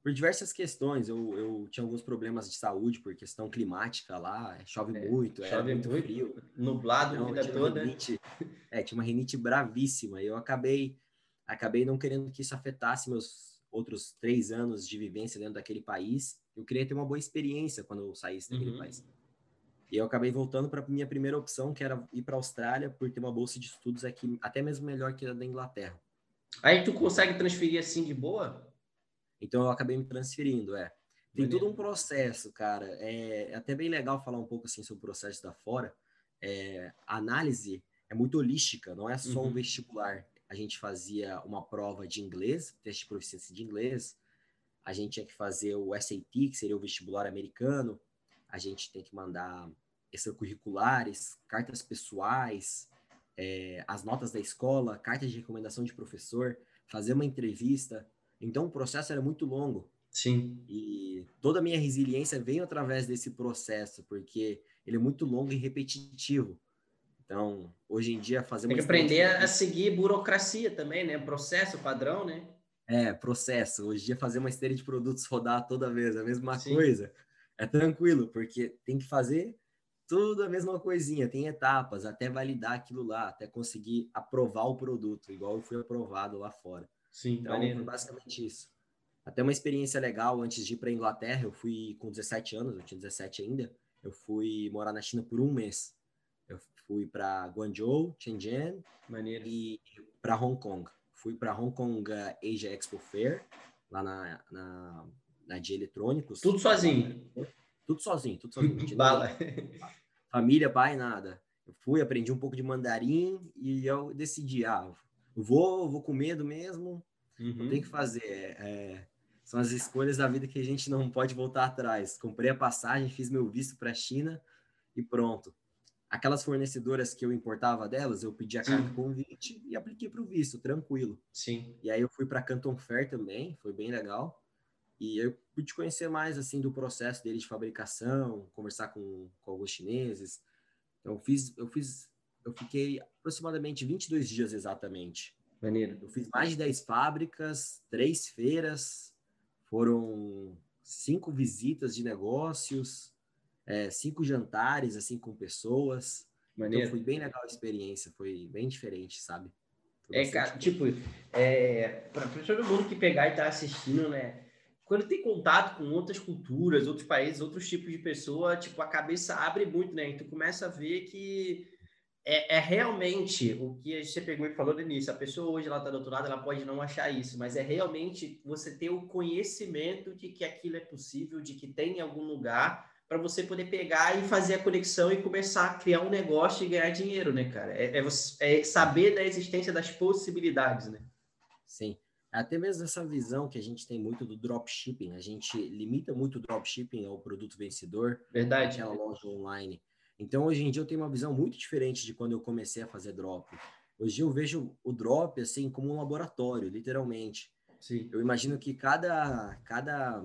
Por diversas questões, eu, eu tinha alguns problemas de saúde por questão climática lá, chove é, muito, chove muito, muito frio. Nublado então, a vida toda. Rinite, é, tinha uma rinite bravíssima e eu acabei, acabei não querendo que isso afetasse meus outros três anos de vivência dentro daquele país eu queria ter uma boa experiência quando eu saísse daquele uhum. país. E eu acabei voltando para minha primeira opção, que era ir para a Austrália, por ter uma bolsa de estudos aqui, até mesmo melhor que a da Inglaterra. Aí tu consegue transferir assim de boa? Então eu acabei me transferindo, é. Tem todo um processo, cara. É, é, até bem legal falar um pouco assim sobre o processo da fora. É, a análise é muito holística, não é só uhum. um vestibular. a gente fazia uma prova de inglês, teste de proficiência de inglês, a gente tinha que fazer o SAT, que seria o vestibular americano, a gente tem que mandar extracurriculares, cartas pessoais, é, as notas da escola, cartas de recomendação de professor, fazer uma entrevista. Então o processo era muito longo. Sim. E toda a minha resiliência veio através desse processo, porque ele é muito longo e repetitivo. Então, hoje em dia, fazer Tem que aprender a seguir burocracia também, né? Processo padrão, né? É, processo. Hoje em dia, fazer uma esteira de produtos rodar toda vez a mesma Sim. coisa é tranquilo, porque tem que fazer tudo a mesma coisinha, tem etapas até validar aquilo lá, até conseguir aprovar o produto, igual eu fui aprovado lá fora. Sim, então, foi basicamente isso. Até uma experiência legal antes de ir para Inglaterra, eu fui com 17 anos, eu tinha 17 ainda, eu fui morar na China por um mês. Eu fui para Guangzhou, Shenzhen Maneiro. e para Hong Kong. Fui para Hong Kong Asia Expo Fair, lá na, na, na de eletrônicos. Tudo sozinho? Tudo sozinho, tudo sozinho. Bala. Família, pai, nada. Eu fui, aprendi um pouco de mandarim e eu decidi, ah, vou, vou com medo mesmo, uhum. tem que fazer. É, são as escolhas da vida que a gente não pode voltar atrás. Comprei a passagem, fiz meu visto para a China e pronto aquelas fornecedoras que eu importava delas, eu pedi a carta Sim. convite e apliquei para o visto, tranquilo. Sim. E aí eu fui para Canton Fair também, foi bem legal. E eu pude conhecer mais assim do processo dele de fabricação, conversar com, com alguns chineses. Então eu fiz, eu fiz, eu fiquei aproximadamente 22 dias exatamente. Maneiro. Eu fiz mais de 10 fábricas, três feiras, foram cinco visitas de negócios, é, cinco jantares assim com pessoas. Então, Maneiro. Então foi bem legal a experiência, foi bem diferente, sabe? é, cara, tipo, é, para todo mundo que pegar e tá assistindo, né? Quando tem contato com outras culturas, outros países, outros tipos de pessoa, tipo, a cabeça abre muito, né? E tu começa a ver que é, é, realmente o que você pegou e falou no início. A pessoa hoje ela está do outro lado, ela pode não achar isso, mas é realmente você ter o conhecimento de que aquilo é possível, de que tem em algum lugar para você poder pegar e fazer a conexão e começar a criar um negócio e ganhar dinheiro, né, cara? É, é, é saber da existência das possibilidades, né? Sim. Até mesmo essa visão que a gente tem muito do dropshipping, a gente limita muito o dropshipping ao produto vencedor, verdade, aquela loja online. Então, hoje em dia eu tenho uma visão muito diferente de quando eu comecei a fazer drop. Hoje eu vejo o drop assim como um laboratório, literalmente. Sim. Eu imagino que cada cada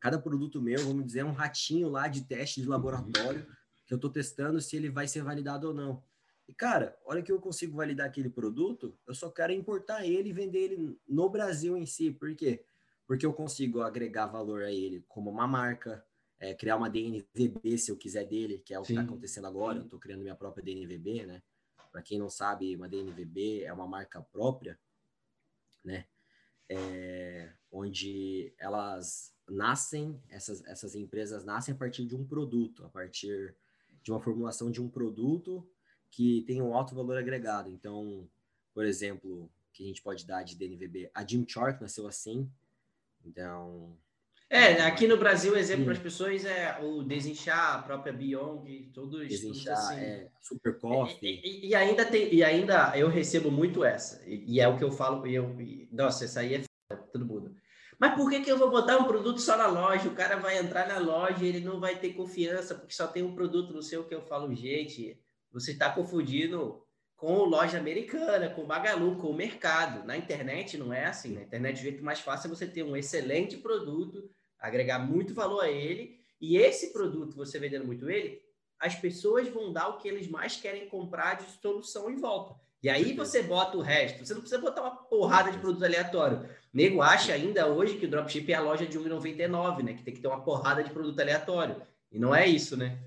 cada produto meu, vamos dizer, é um ratinho lá de teste de laboratório que eu estou testando se ele vai ser validado ou não. E, cara, hora que eu consigo validar aquele produto, eu só quero importar ele e vender ele no Brasil em si. Por quê? Porque eu consigo agregar valor a ele como uma marca, é, criar uma DNVB se eu quiser dele, que é o Sim. que está acontecendo agora. Eu estou criando minha própria DNVB, né? Para quem não sabe, uma DNVB é uma marca própria, né? É, onde elas nascem, essas, essas empresas nascem a partir de um produto, a partir de uma formulação de um produto que tem um alto valor agregado. Então, por exemplo, que a gente pode dar de DNVB, a Jim Chalk nasceu assim. Então, é, aqui no Brasil, o exemplo para as pessoas é o Desinchar, a própria Beyond, todos, Desinchar, assim. é, Super Coffee. E, e, e, ainda tem, e ainda eu recebo muito essa, e, e é o que eu falo, e eu, nossa, essa aí é todo mundo. Mas por que, que eu vou botar um produto só na loja? O cara vai entrar na loja e ele não vai ter confiança porque só tem um produto no seu que eu falo, gente, você está confundindo com loja americana, com Magalu, com o mercado. Na internet não é assim. Na internet o jeito mais fácil é você ter um excelente produto, agregar muito valor a ele, e esse produto, você vendendo muito ele, as pessoas vão dar o que eles mais querem comprar de solução em volta. E aí você bota o resto. Você não precisa botar uma porrada de produto aleatório. Nego acha ainda hoje que o dropship é a loja de 1,99, né? Que tem que ter uma porrada de produto aleatório. E não é isso, né?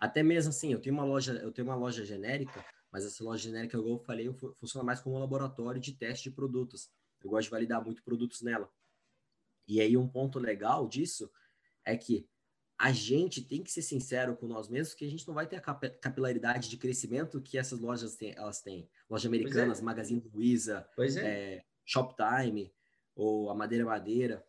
Até mesmo assim, eu tenho uma loja, eu tenho uma loja genérica, mas essa loja genérica, eu falei, funciona mais como um laboratório de teste de produtos. Eu gosto de validar muito produtos nela. E aí um ponto legal disso é que a gente tem que ser sincero com nós mesmos que a gente não vai ter a capilaridade de crescimento que essas lojas têm, elas têm. Lojas americanas, é. Magazine Luiza, é. é, Shoptime ou a Madeira Madeira.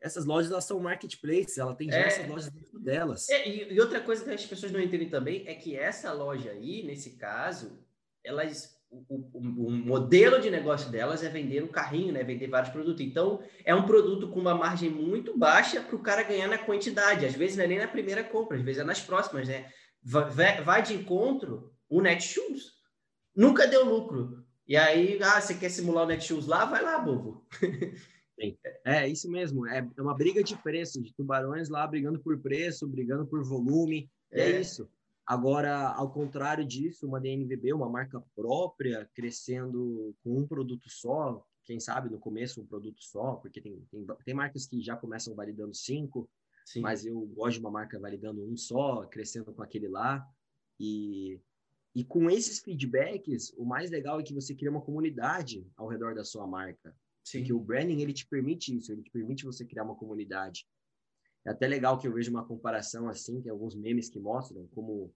Essas lojas elas são marketplaces, ela tem já é. essas lojas dentro delas. É, e, outra coisa que as pessoas não entendem também é que essa loja aí, nesse caso, elas o, o, o, modelo de negócio delas é vender um carrinho, né? Vender vários produtos. Então, é um produto com uma margem muito baixa para o cara ganhar na quantidade. Às vezes não é nem na primeira compra, às vezes é nas próximas, né? Vai, vai de encontro o Netshoes. Nunca deu lucro. E aí, ah, você quer simular o Netshoes lá? Vai lá, bobo. É, isso mesmo. É uma briga de preço, de tubarões lá brigando por preço, brigando por volume. É, é isso. Agora, ao contrário disso, uma DNVB, uma marca própria, crescendo com um produto só, quem sabe no começo um produto só, porque tem, tem, tem marcas que já começam validando cinco, Sim. mas eu gosto de uma marca validando um só, crescendo com aquele lá. E, e com esses feedbacks, o mais legal é que você cria uma comunidade ao redor da sua marca. Sim. Porque o branding, ele te permite isso, ele te permite você criar uma comunidade. É até legal que eu vejo uma comparação assim, tem alguns memes que mostram como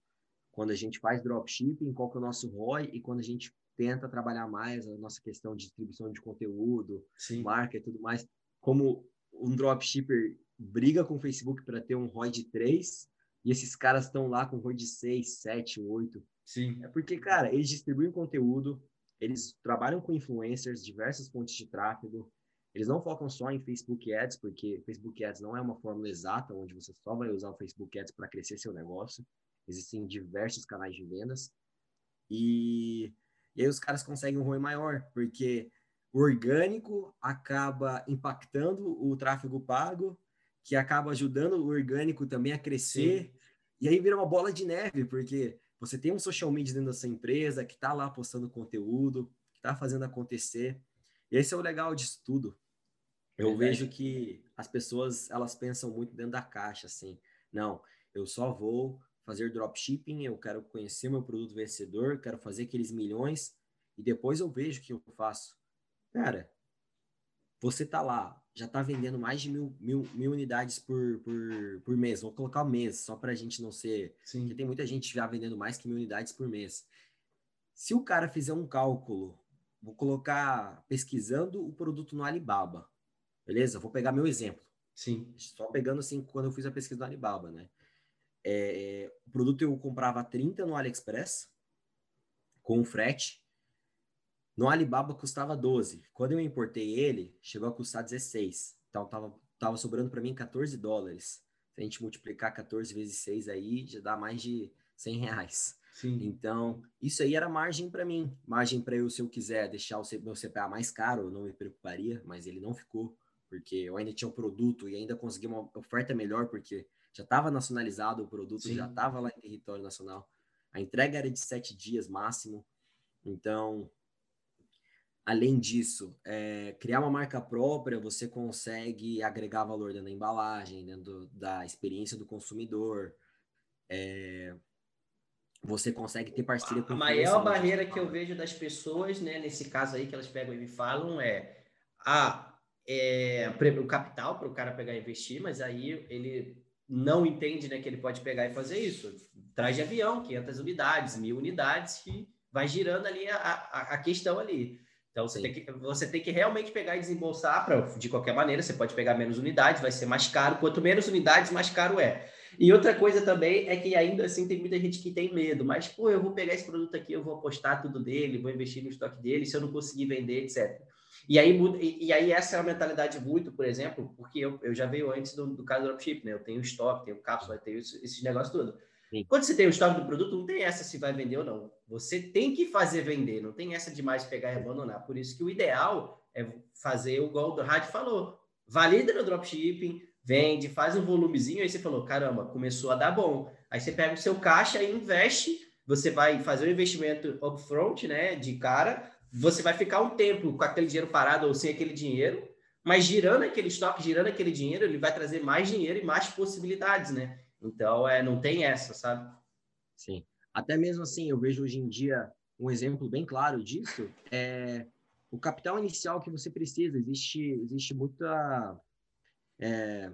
quando a gente faz dropshipping, qual que é o nosso ROI e quando a gente tenta trabalhar mais a nossa questão de distribuição de conteúdo, Sim. marca e tudo mais, como um dropshipper briga com o Facebook para ter um ROI de 3 e esses caras estão lá com ROI de 6, 7, 8. Sim. É porque, cara, eles distribuem conteúdo, eles trabalham com influencers, diversas fontes de tráfego, eles não focam só em Facebook Ads, porque Facebook Ads não é uma fórmula exata onde você só vai usar o Facebook Ads para crescer seu negócio. Existem diversos canais de vendas. E, e aí os caras conseguem um ROI maior, porque o orgânico acaba impactando o tráfego pago, que acaba ajudando o orgânico também a crescer. Sim. E aí vira uma bola de neve, porque você tem um social media dentro da sua empresa que está lá postando conteúdo, que está fazendo acontecer. E esse é o legal disso tudo. Eu Verdade. vejo que as pessoas, elas pensam muito dentro da caixa, assim. Não, eu só vou fazer dropshipping, eu quero conhecer meu produto vencedor, quero fazer aqueles milhões e depois eu vejo o que eu faço. Cara, você tá lá, já tá vendendo mais de mil, mil, mil unidades por, por, por mês. Vou colocar o mês, só pra gente não ser. Sim. Porque tem muita gente já vendendo mais que mil unidades por mês. Se o cara fizer um cálculo, vou colocar pesquisando o produto no Alibaba. Beleza? Vou pegar meu exemplo. Sim. Só pegando assim quando eu fiz a pesquisa do Alibaba, né? É, o produto eu comprava 30 no AliExpress, com frete. No Alibaba custava 12. Quando eu importei ele, chegou a custar 16. Então tava, tava sobrando para mim 14 dólares. Se a gente multiplicar 14 vezes 6 aí, já dá mais de 100 reais. Sim. Então, isso aí era margem para mim. Margem para eu, se eu quiser deixar o meu CPA mais caro, eu não me preocuparia, mas ele não ficou porque eu ainda tinha um produto e ainda consegui uma oferta melhor, porque já estava nacionalizado o produto, Sim. já estava lá em território nacional. A entrega era de sete dias máximo. Então, além disso, é, criar uma marca própria, você consegue agregar valor dentro da embalagem, dentro da experiência do consumidor. É, você consegue ter parceria com A maior barreira que eu vejo das pessoas, né, nesse caso aí que elas pegam e me falam é: ah, é, o capital para o cara pegar e investir, mas aí ele não entende né, que ele pode pegar e fazer isso. Traz de avião, 500 unidades, mil unidades, e vai girando ali a, a, a questão ali. Então você tem, que, você tem que realmente pegar e desembolsar para de qualquer maneira. Você pode pegar menos unidades, vai ser mais caro. Quanto menos unidades, mais caro é. E outra coisa também é que ainda assim tem muita gente que tem medo. Mas pô, eu vou pegar esse produto aqui, eu vou apostar tudo dele, vou investir no estoque dele. Se eu não conseguir vender, etc. E aí, e, e, aí essa é uma mentalidade muito, por exemplo, porque eu, eu já veio antes do, do caso do dropship, né? Eu tenho estoque, tenho cápsula, tenho esses negócios tudo. Sim. Quando você tem o estoque do produto, não tem essa se vai vender ou não. Você tem que fazer vender, não tem essa de mais pegar e abandonar. Por isso que o ideal é fazer o igual o Rádio falou. Valida no dropshipping, vende, faz um volumezinho, aí você falou, caramba, começou a dar bom. Aí você pega o seu caixa e investe, você vai fazer o um investimento upfront, né, de cara, você vai ficar um tempo com aquele dinheiro parado ou sem aquele dinheiro, mas girando aquele estoque, girando aquele dinheiro, ele vai trazer mais dinheiro e mais possibilidades, né? Então, é, não tem essa, sabe? Sim. Até mesmo assim, eu vejo hoje em dia um exemplo bem claro disso, é o capital inicial que você precisa. Existe, existe muita... É,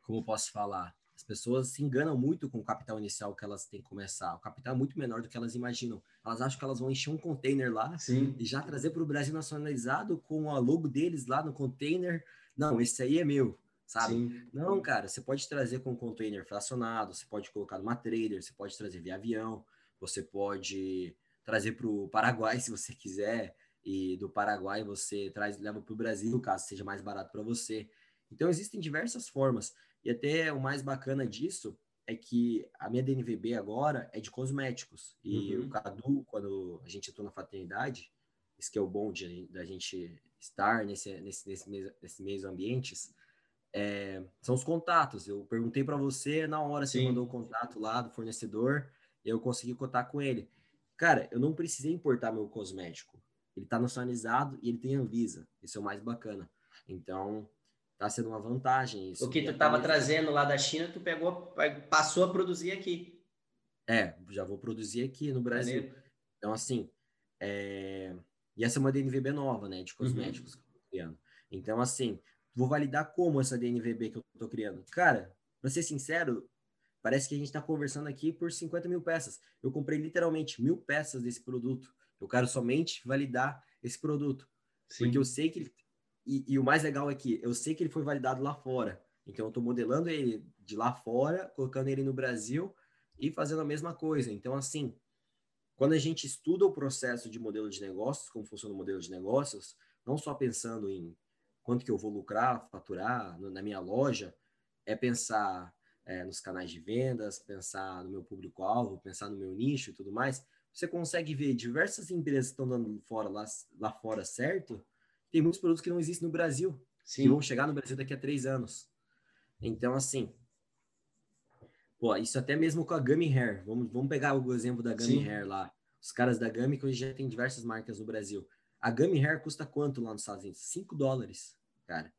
como posso falar? As pessoas se enganam muito com o capital inicial que elas têm que começar. O capital é muito menor do que elas imaginam. Elas acham que elas vão encher um container lá Sim. e já trazer para o Brasil nacionalizado com a logo deles lá no container. Não, esse aí é meu, sabe? Sim. Não, cara, você pode trazer com um container fracionado, você pode colocar numa trailer, você pode trazer via avião, você pode trazer para o Paraguai, se você quiser, e do Paraguai você traz leva para o Brasil, caso seja mais barato para você. Então existem diversas formas. E até o mais bacana disso é que a minha DNVB agora é de cosméticos. E uhum. o Cadu, quando a gente entrou na fraternidade, isso que é o bom de, da gente estar nesse, nesse, nesse, meio, nesse ambientes, é, são os contatos. Eu perguntei para você, na hora Sim. você mandou o contato lá do fornecedor, eu consegui contar com ele. Cara, eu não precisei importar meu cosmético. Ele está nacionalizado e ele tem Anvisa. Isso é o mais bacana. Então, tá sendo uma vantagem isso. O que tu estava trazendo lá da China, tu pegou, passou a produzir aqui. É, já vou produzir aqui no Brasil. Maneiro. Então, assim, é... e essa é uma DNVB nova, né, de uhum. cosméticos uhum. que eu tô criando. Então, assim, vou validar como essa DNVB que eu tô criando. Cara, para ser sincero, parece que a gente está conversando aqui por 50 mil peças. Eu comprei literalmente mil peças desse produto. Eu quero somente validar esse produto. Sim. Porque eu sei que ele e, e, o mais legal é que eu sei que ele foi validado lá fora. Então, eu estou modelando ele de lá fora, colocando ele no Brasil e fazendo a mesma coisa. Então, assim, quando a gente estuda o processo de modelo de negócios, como funciona o modelo de negócios, não só pensando em quanto que eu vou lucrar, faturar na minha loja, é pensar é, nos canais de vendas, pensar no meu público-alvo, pensar no meu nicho e tudo mais. Você consegue ver diversas empresas que estão dando fora lá, lá fora certo, tem muitos produtos que não existem no Brasil, Sim. que vão chegar no Brasil daqui a três anos. Então, assim, pô, isso até mesmo com a Gummy Hair. Vamos, vamos pegar o exemplo da Gummy Sim. Hair lá. Os caras da Gummy, que hoje já tem diversas marcas no Brasil. A Gummy Hair custa quanto lá nos Estados Unidos? 5 dólares, cara.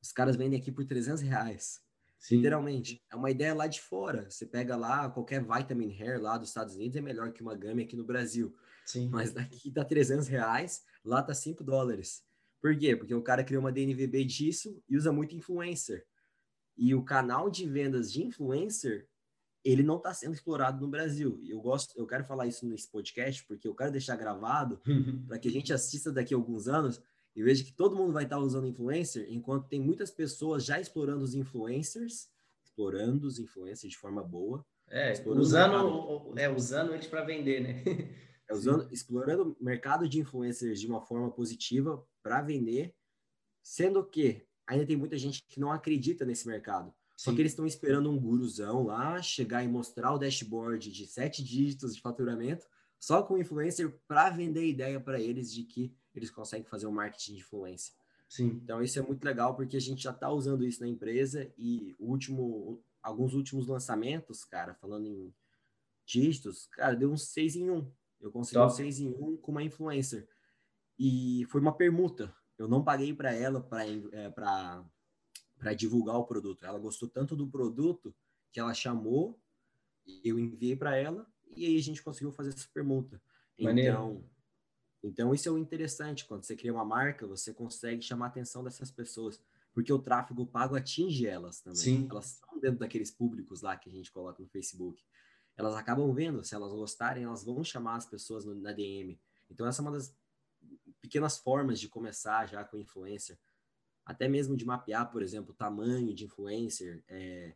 Os caras vendem aqui por 300 reais. Sim. Literalmente. É uma ideia lá de fora. Você pega lá, qualquer vitamin hair lá dos Estados Unidos é melhor que uma Gummy aqui no Brasil. Sim. Mas daqui tá 300 reais, lá tá 5 dólares. Por quê? Porque o cara criou uma DNVB disso e usa muito influencer. E o canal de vendas de influencer, ele não está sendo explorado no Brasil. E eu gosto, eu quero falar isso nesse podcast porque eu quero deixar gravado para que a gente assista daqui a alguns anos e veja que todo mundo vai estar tá usando influencer, enquanto tem muitas pessoas já explorando os influencers, explorando os influencers de forma boa. É, usando, é, usando eles para vender, né? É usando, explorando o mercado de influencers de uma forma positiva para vender, sendo que ainda tem muita gente que não acredita nesse mercado. Sim. Só que eles estão esperando um guruzão lá chegar e mostrar o dashboard de sete dígitos de faturamento só com influencer para vender ideia para eles de que eles conseguem fazer um marketing de influência. Sim. Então isso é muito legal porque a gente já está usando isso na empresa e último, alguns últimos lançamentos, cara, falando em dígitos, cara, deu uns seis em um. Eu consegui Top. um 6 em 1 com uma influencer. E foi uma permuta. Eu não paguei para ela para é, divulgar o produto. Ela gostou tanto do produto que ela chamou, eu enviei para ela e aí a gente conseguiu fazer essa permuta. Então, então, isso é o interessante. Quando você cria uma marca, você consegue chamar a atenção dessas pessoas. Porque o tráfego pago atinge elas também. Sim. Elas estão dentro daqueles públicos lá que a gente coloca no Facebook elas acabam vendo, se elas gostarem, elas vão chamar as pessoas no, na DM. Então, essa é uma das pequenas formas de começar já com influencer. Até mesmo de mapear, por exemplo, o tamanho de influencer, é,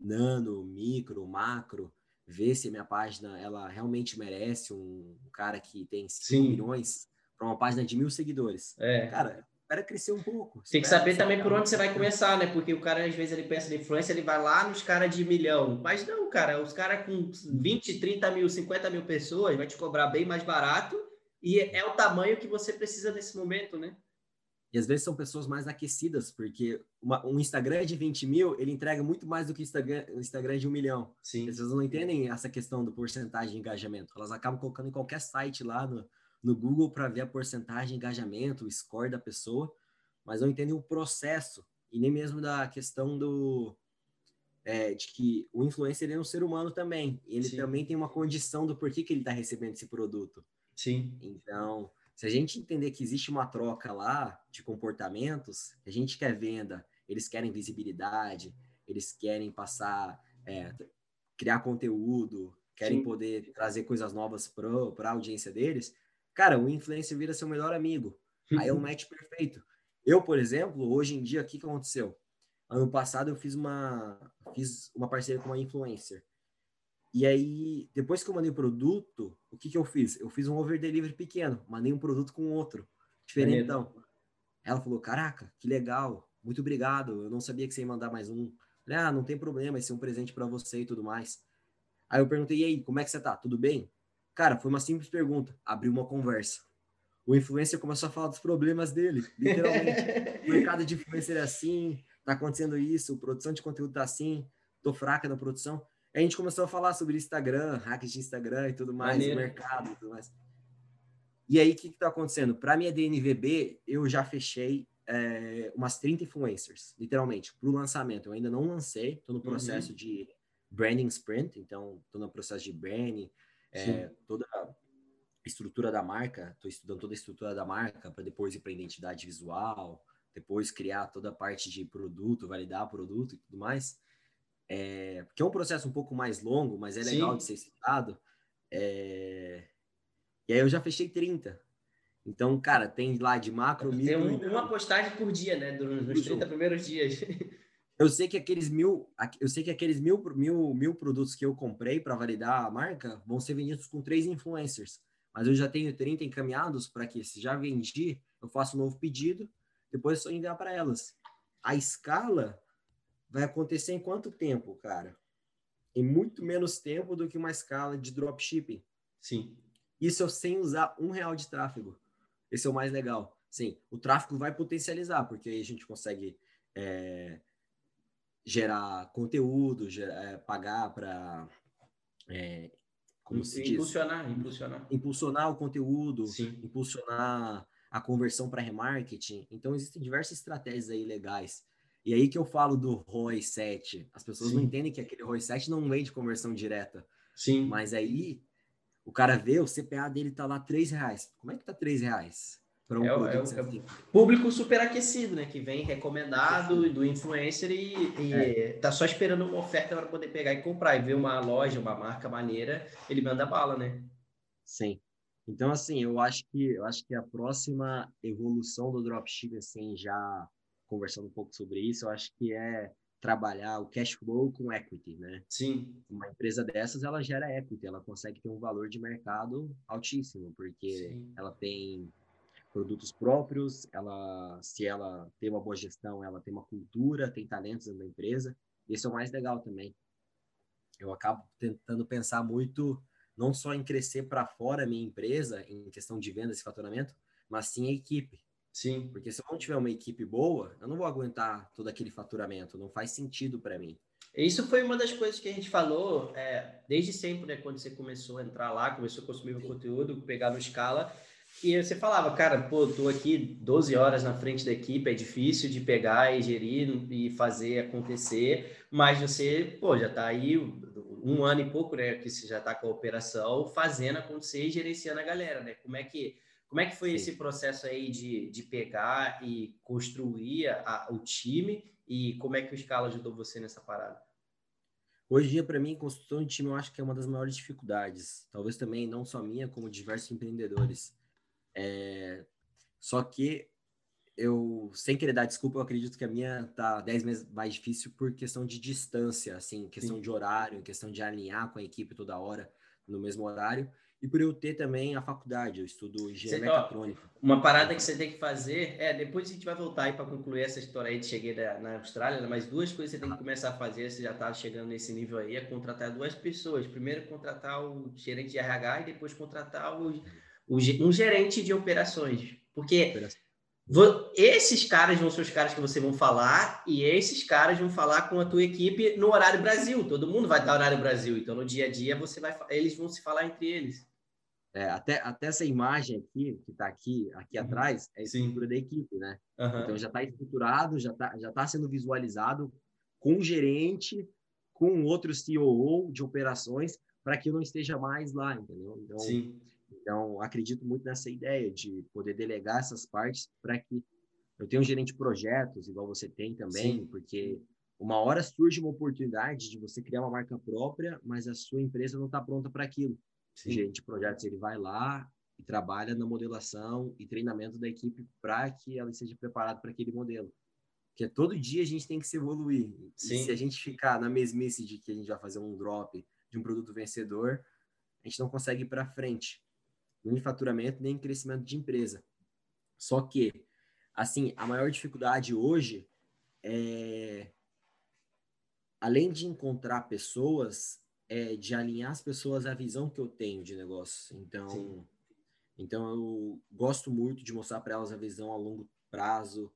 nano, micro, macro, ver se a minha página ela realmente merece um cara que tem 5 milhões para uma página de mil seguidores. É. Cara, espera crescer um pouco. Tem que saber também por onde você vai começar, né? Porque o cara, às vezes, ele pensa na influência, ele vai lá nos caras de milhão. Mas não, cara, os caras com 20, 30 mil, 50 mil pessoas vai te cobrar bem mais barato e é o tamanho que você precisa nesse momento, né? E às vezes são pessoas mais aquecidas, porque uma, um Instagram de 20 mil, ele entrega muito mais do que o Instagram, um Instagram de um milhão. Sim. As pessoas não entendem essa questão do porcentagem de engajamento. Elas acabam colocando em qualquer site lá no, no Google para ver a porcentagem de engajamento, o score da pessoa, mas não entendem o processo e nem mesmo da questão do é, de que o influencer é um ser humano também. Ele Sim. também tem uma condição do porquê que ele está recebendo esse produto. Sim. Então, se a gente entender que existe uma troca lá de comportamentos, a gente quer venda, eles querem visibilidade, eles querem passar, é, criar conteúdo, querem Sim. poder trazer coisas novas para a audiência deles, cara, o influencer vira seu melhor amigo. Aí é um match perfeito. Eu, por exemplo, hoje em dia, o que, que aconteceu? Ano passado eu fiz uma, fiz uma parceria com uma influencer. E aí, depois que eu mandei o produto, o que, que eu fiz? Eu fiz um over delivery pequeno, mandei um produto com outro, diferentão. Ela falou: Caraca, que legal, muito obrigado. Eu não sabia que você ia mandar mais um. Falei, ah, não tem problema, esse é um presente para você e tudo mais. Aí eu perguntei, e aí, como é que você tá? Tudo bem? Cara, foi uma simples pergunta. Abriu uma conversa. O influencer começou a falar dos problemas dele, literalmente. o mercado de influencer é assim, tá acontecendo isso, produção de conteúdo tá assim, tô fraca na produção. A gente começou a falar sobre Instagram, hacks de Instagram e tudo mais, Maneiro. mercado e tudo mais. E aí, o que, que tá acontecendo? Para minha DNVB, eu já fechei é, umas 30 influencers, literalmente, para o lançamento. Eu ainda não lancei, estou no uhum. processo uhum. de branding sprint, então estou no processo de branding, é, toda a estrutura da marca, estou estudando toda a estrutura da marca para depois ir para identidade visual, depois criar toda a parte de produto, validar produto e tudo mais. É, porque é um processo um pouco mais longo, mas é legal Sim. de ser citado. É, e aí eu já fechei 30. Então, cara, tem lá de macro, micro... Tem um, uma postagem por dia, né? Nos 30 primeiros dias. Eu sei que aqueles mil, eu sei que aqueles mil, mil, mil produtos que eu comprei para validar a marca vão ser vendidos com três influencers. Mas eu já tenho 30 encaminhados para que, se já vendi, eu faço um novo pedido, depois é só enviar para elas. A escala vai acontecer em quanto tempo, cara? Em muito menos tempo do que uma escala de dropshipping. Sim. Isso eu sem usar um real de tráfego. Esse é o mais legal. Sim, o tráfego vai potencializar, porque aí a gente consegue é, gerar conteúdo, gerar, é, pagar para. É, como se impulsionar, diz? Impulsionar. Impulsionar o conteúdo, Sim. impulsionar a conversão para remarketing. Então, existem diversas estratégias aí legais. E aí que eu falo do ROI 7. As pessoas Sim. não entendem que aquele ROI 7 não vem de conversão direta. Sim. Mas aí o cara vê, o CPA dele tá lá 3 reais. Como é que tá 3 reais? para um é, é, é, público superaquecido, né? Que vem recomendado do influencer e, e é. tá só esperando uma oferta para poder pegar e comprar. E ver uma loja, uma marca maneira, ele manda bala, né? Sim. Então, assim, eu acho que eu acho que a próxima evolução do dropshipping, assim, já conversando um pouco sobre isso, eu acho que é trabalhar o cash flow com equity, né? Sim. Uma empresa dessas, ela gera equity, ela consegue ter um valor de mercado altíssimo, porque Sim. ela tem produtos próprios, ela, se ela tem uma boa gestão, ela tem uma cultura, tem talentos na empresa. Isso é o mais legal também. Eu acabo tentando pensar muito não só em crescer para fora a minha empresa em questão de vendas e faturamento, mas sim a equipe. Sim. Porque se eu não tiver uma equipe boa, eu não vou aguentar todo aquele faturamento, não faz sentido para mim. Isso foi uma das coisas que a gente falou é, desde sempre, né? Quando você começou a entrar lá, começou a consumir o conteúdo, pegar no escala, e você falava, cara, pô, tô aqui 12 horas na frente da equipe, é difícil de pegar e gerir e fazer acontecer, mas você, pô, já tá aí um ano e pouco, né, que você já tá com a operação, fazendo acontecer e gerenciando a galera, né? Como é que, como é que foi Sim. esse processo aí de, de pegar e construir a, o time e como é que o Scala ajudou você nessa parada? Hoje em dia, para mim, construção de time eu acho que é uma das maiores dificuldades. Talvez também não só minha, como diversos empreendedores é, só que eu, sem querer dar desculpa, eu acredito que a minha tá 10 vezes mais difícil por questão de distância, assim, questão Sim. de horário, questão de alinhar com a equipe toda hora no mesmo horário. E por eu ter também a faculdade, eu estudo engenharia mecatrônica. Ó, uma parada que você tem que fazer, é, depois a gente vai voltar aí para concluir essa história aí de cheguei da, na Austrália, né, mas duas coisas você tem que começar a fazer, você já está chegando nesse nível aí, é contratar duas pessoas. Primeiro contratar o gerente de RH e depois contratar o um gerente de operações. Porque esses caras vão ser os caras que você vão falar e esses caras vão falar com a tua equipe no horário Brasil. Todo mundo vai dar horário Brasil. Então, no dia a dia, você vai, eles vão se falar entre eles. É, até, até essa imagem aqui, que está aqui, aqui uhum. atrás, é a estrutura Sim. da equipe, né? Uhum. Então, já está estruturado, já está já tá sendo visualizado com o gerente, com outro CEO de operações, para que eu não esteja mais lá, entendeu? Então, Sim então, acredito muito nessa ideia de poder delegar essas partes para que eu tenha um gerente de projetos, igual você tem também, Sim. porque uma hora surge uma oportunidade de você criar uma marca própria, mas a sua empresa não está pronta para aquilo. Sim. O gerente de projetos ele vai lá e trabalha na modelação e treinamento da equipe para que ela esteja preparada para aquele modelo. Porque todo dia a gente tem que se evoluir. se a gente ficar na mesmice de que a gente vai fazer um drop de um produto vencedor, a gente não consegue ir para frente, nem em faturamento, nem em crescimento de empresa. Só que, assim, a maior dificuldade hoje é, além de encontrar pessoas, é de alinhar as pessoas à visão que eu tenho de negócio. Então, Sim. então eu gosto muito de mostrar para elas a visão a longo prazo,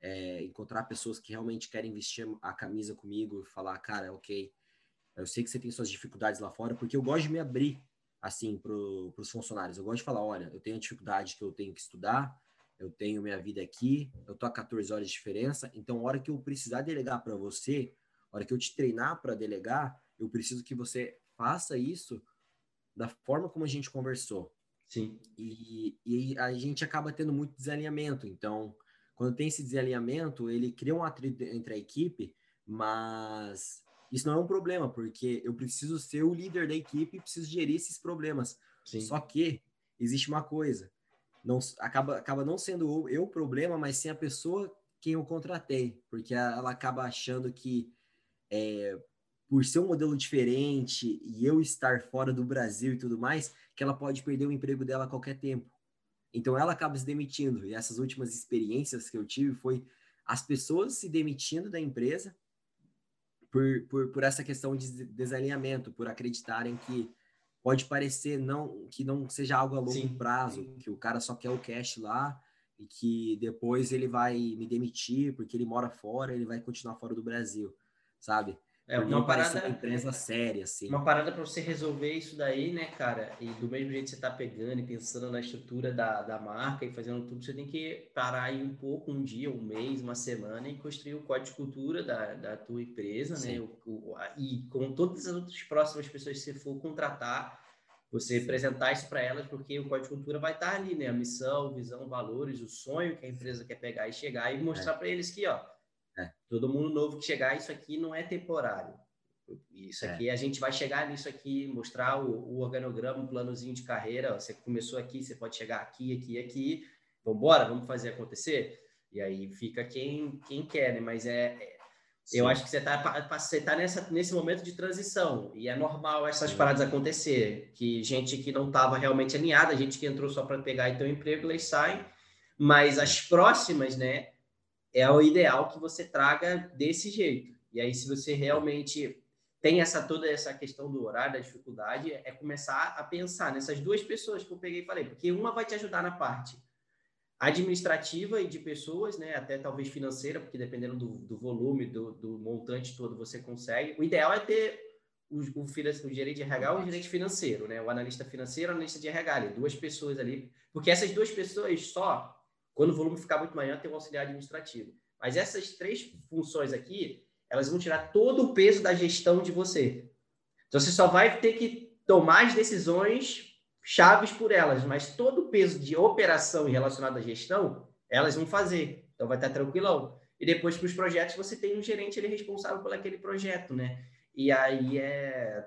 é, encontrar pessoas que realmente querem vestir a camisa comigo, falar, cara, ok, eu sei que você tem suas dificuldades lá fora, porque eu gosto de me abrir assim para os funcionários. Eu gosto de falar, olha, eu tenho a dificuldade que eu tenho que estudar, eu tenho minha vida aqui, eu tô a 14 horas de diferença, então a hora que eu precisar delegar para você, a hora que eu te treinar para delegar, eu preciso que você faça isso da forma como a gente conversou. Sim. E, e a gente acaba tendo muito desalinhamento. Então, quando tem esse desalinhamento, ele cria um atrito entre a equipe, mas isso não é um problema, porque eu preciso ser o líder da equipe e preciso gerir esses problemas. Sim. Só que existe uma coisa, não acaba, acaba não sendo eu o problema, mas sim a pessoa quem eu contratei, porque ela acaba achando que é, por ser um modelo diferente e eu estar fora do Brasil e tudo mais, que ela pode perder o emprego dela a qualquer tempo. Então ela acaba se demitindo. E essas últimas experiências que eu tive foi as pessoas se demitindo da empresa por, por, por essa questão de desalinhamento, por acreditarem que pode parecer não que não seja algo a longo Sim. prazo, que o cara só quer o cash lá e que depois ele vai me demitir porque ele mora fora, ele vai continuar fora do Brasil, sabe? É uma parada uma empresa séria, assim. Uma parada para você resolver isso daí, né, cara? E do mesmo jeito que você tá pegando e pensando na estrutura da, da marca e fazendo tudo, você tem que parar aí um pouco, um dia, um mês, uma semana e construir o código de cultura da, da tua empresa, né? Sim. né? O, o, e com todas as outras próximas pessoas que você for contratar, você apresentar isso para elas, porque o código de cultura vai estar tá ali, né? A missão, visão, valores, o sonho que a empresa quer pegar e chegar e mostrar é. para eles que, ó, é. Todo mundo novo que chegar, isso aqui não é temporário. Isso é. aqui, é. a gente vai chegar nisso aqui, mostrar o, o organograma, o planozinho de carreira. Você começou aqui, você pode chegar aqui, aqui, aqui. Vamos embora, vamos fazer acontecer? E aí fica quem, quem quer, né? Mas é, é eu acho que você está você tá nessa, nesse momento de transição e é normal essas paradas acontecer. Que gente que não estava realmente alinhada, gente que entrou só para pegar e ter um emprego, eles saem. Mas as próximas, né? É o ideal que você traga desse jeito. E aí, se você realmente tem essa toda essa questão do horário, da dificuldade, é começar a pensar nessas duas pessoas que eu peguei e falei, porque uma vai te ajudar na parte administrativa e de pessoas, né, até talvez financeira, porque dependendo do, do volume, do, do, montante todo, você consegue. O ideal é ter o, o, o gerente de RH ou o gerente financeiro, né, o analista financeiro, o analista de RH, ali, duas pessoas ali, porque essas duas pessoas só quando o volume ficar muito maior, tem o auxiliar administrativo. Mas essas três funções aqui, elas vão tirar todo o peso da gestão de você. Então, você só vai ter que tomar as decisões chaves por elas, mas todo o peso de operação relacionado à gestão, elas vão fazer. Então, vai estar tranquilão. E depois, para os projetos, você tem um gerente ele é responsável por aquele projeto, né? E aí é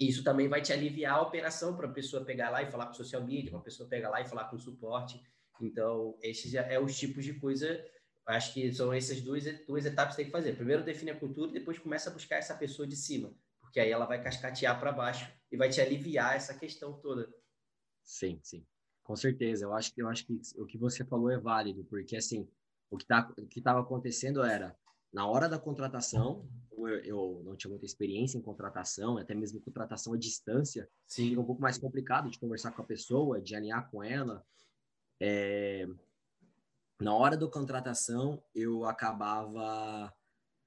isso também vai te aliviar a operação para a pessoa pegar lá e falar com o social media, para a pessoa pegar lá e falar com o suporte. Então, esses é os tipos de coisa. Acho que são essas duas, duas etapas que tem que fazer. Primeiro define a cultura e depois começa a buscar essa pessoa de cima, porque aí ela vai cascatear para baixo e vai te aliviar essa questão toda. Sim, sim. Com certeza. Eu acho que eu acho que o que você falou é válido, porque assim, o que tá o que estava acontecendo era na hora da contratação, eu, eu, não tinha muita experiência em contratação, até mesmo contratação à distância, Sim. fica um pouco mais complicado de conversar com a pessoa, de alinhar com ela. É, na hora da contratação, eu acabava,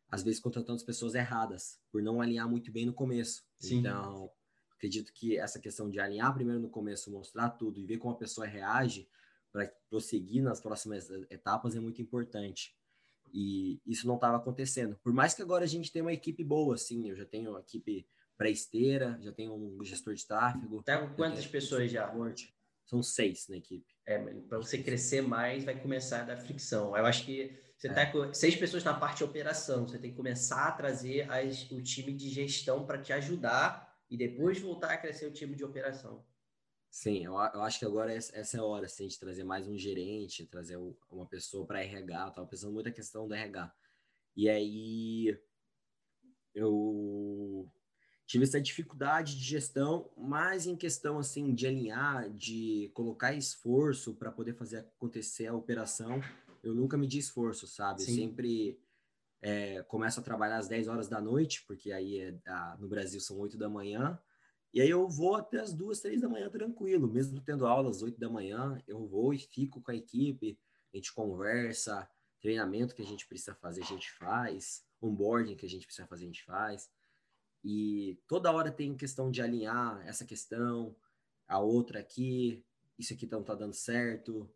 às vezes, contratando as pessoas erradas, por não alinhar muito bem no começo. Sim. Então, acredito que essa questão de alinhar primeiro no começo, mostrar tudo e ver como a pessoa reage para prosseguir nas próximas etapas é muito importante. E isso não estava acontecendo. Por mais que agora a gente tenha uma equipe boa, assim, eu já tenho uma equipe pré-esteira, já tenho um gestor de tráfego. Tá com quantas pessoas já? São seis na equipe. É, para você crescer mais, vai começar a dar fricção. Eu acho que você está é. com seis pessoas na parte de operação, você tem que começar a trazer as, o time de gestão para te ajudar e depois voltar a crescer o time de operação. Sim, eu, eu acho que agora essa é a hora assim, de trazer mais um gerente, trazer uma pessoa para RH. Eu estava pensando muito na questão do RH. E aí eu tive essa dificuldade de gestão, mais em questão assim de alinhar, de colocar esforço para poder fazer acontecer a operação. Eu nunca me di esforço, sabe? Sempre é, começo a trabalhar às 10 horas da noite, porque aí é, no Brasil são 8 da manhã. E aí eu vou até as duas, três da manhã tranquilo, mesmo tendo aula às 8 da manhã, eu vou e fico com a equipe, a gente conversa, treinamento que a gente precisa fazer, a gente faz, onboarding que a gente precisa fazer, a gente faz. E toda hora tem questão de alinhar essa questão, a outra aqui, isso aqui não tá dando certo.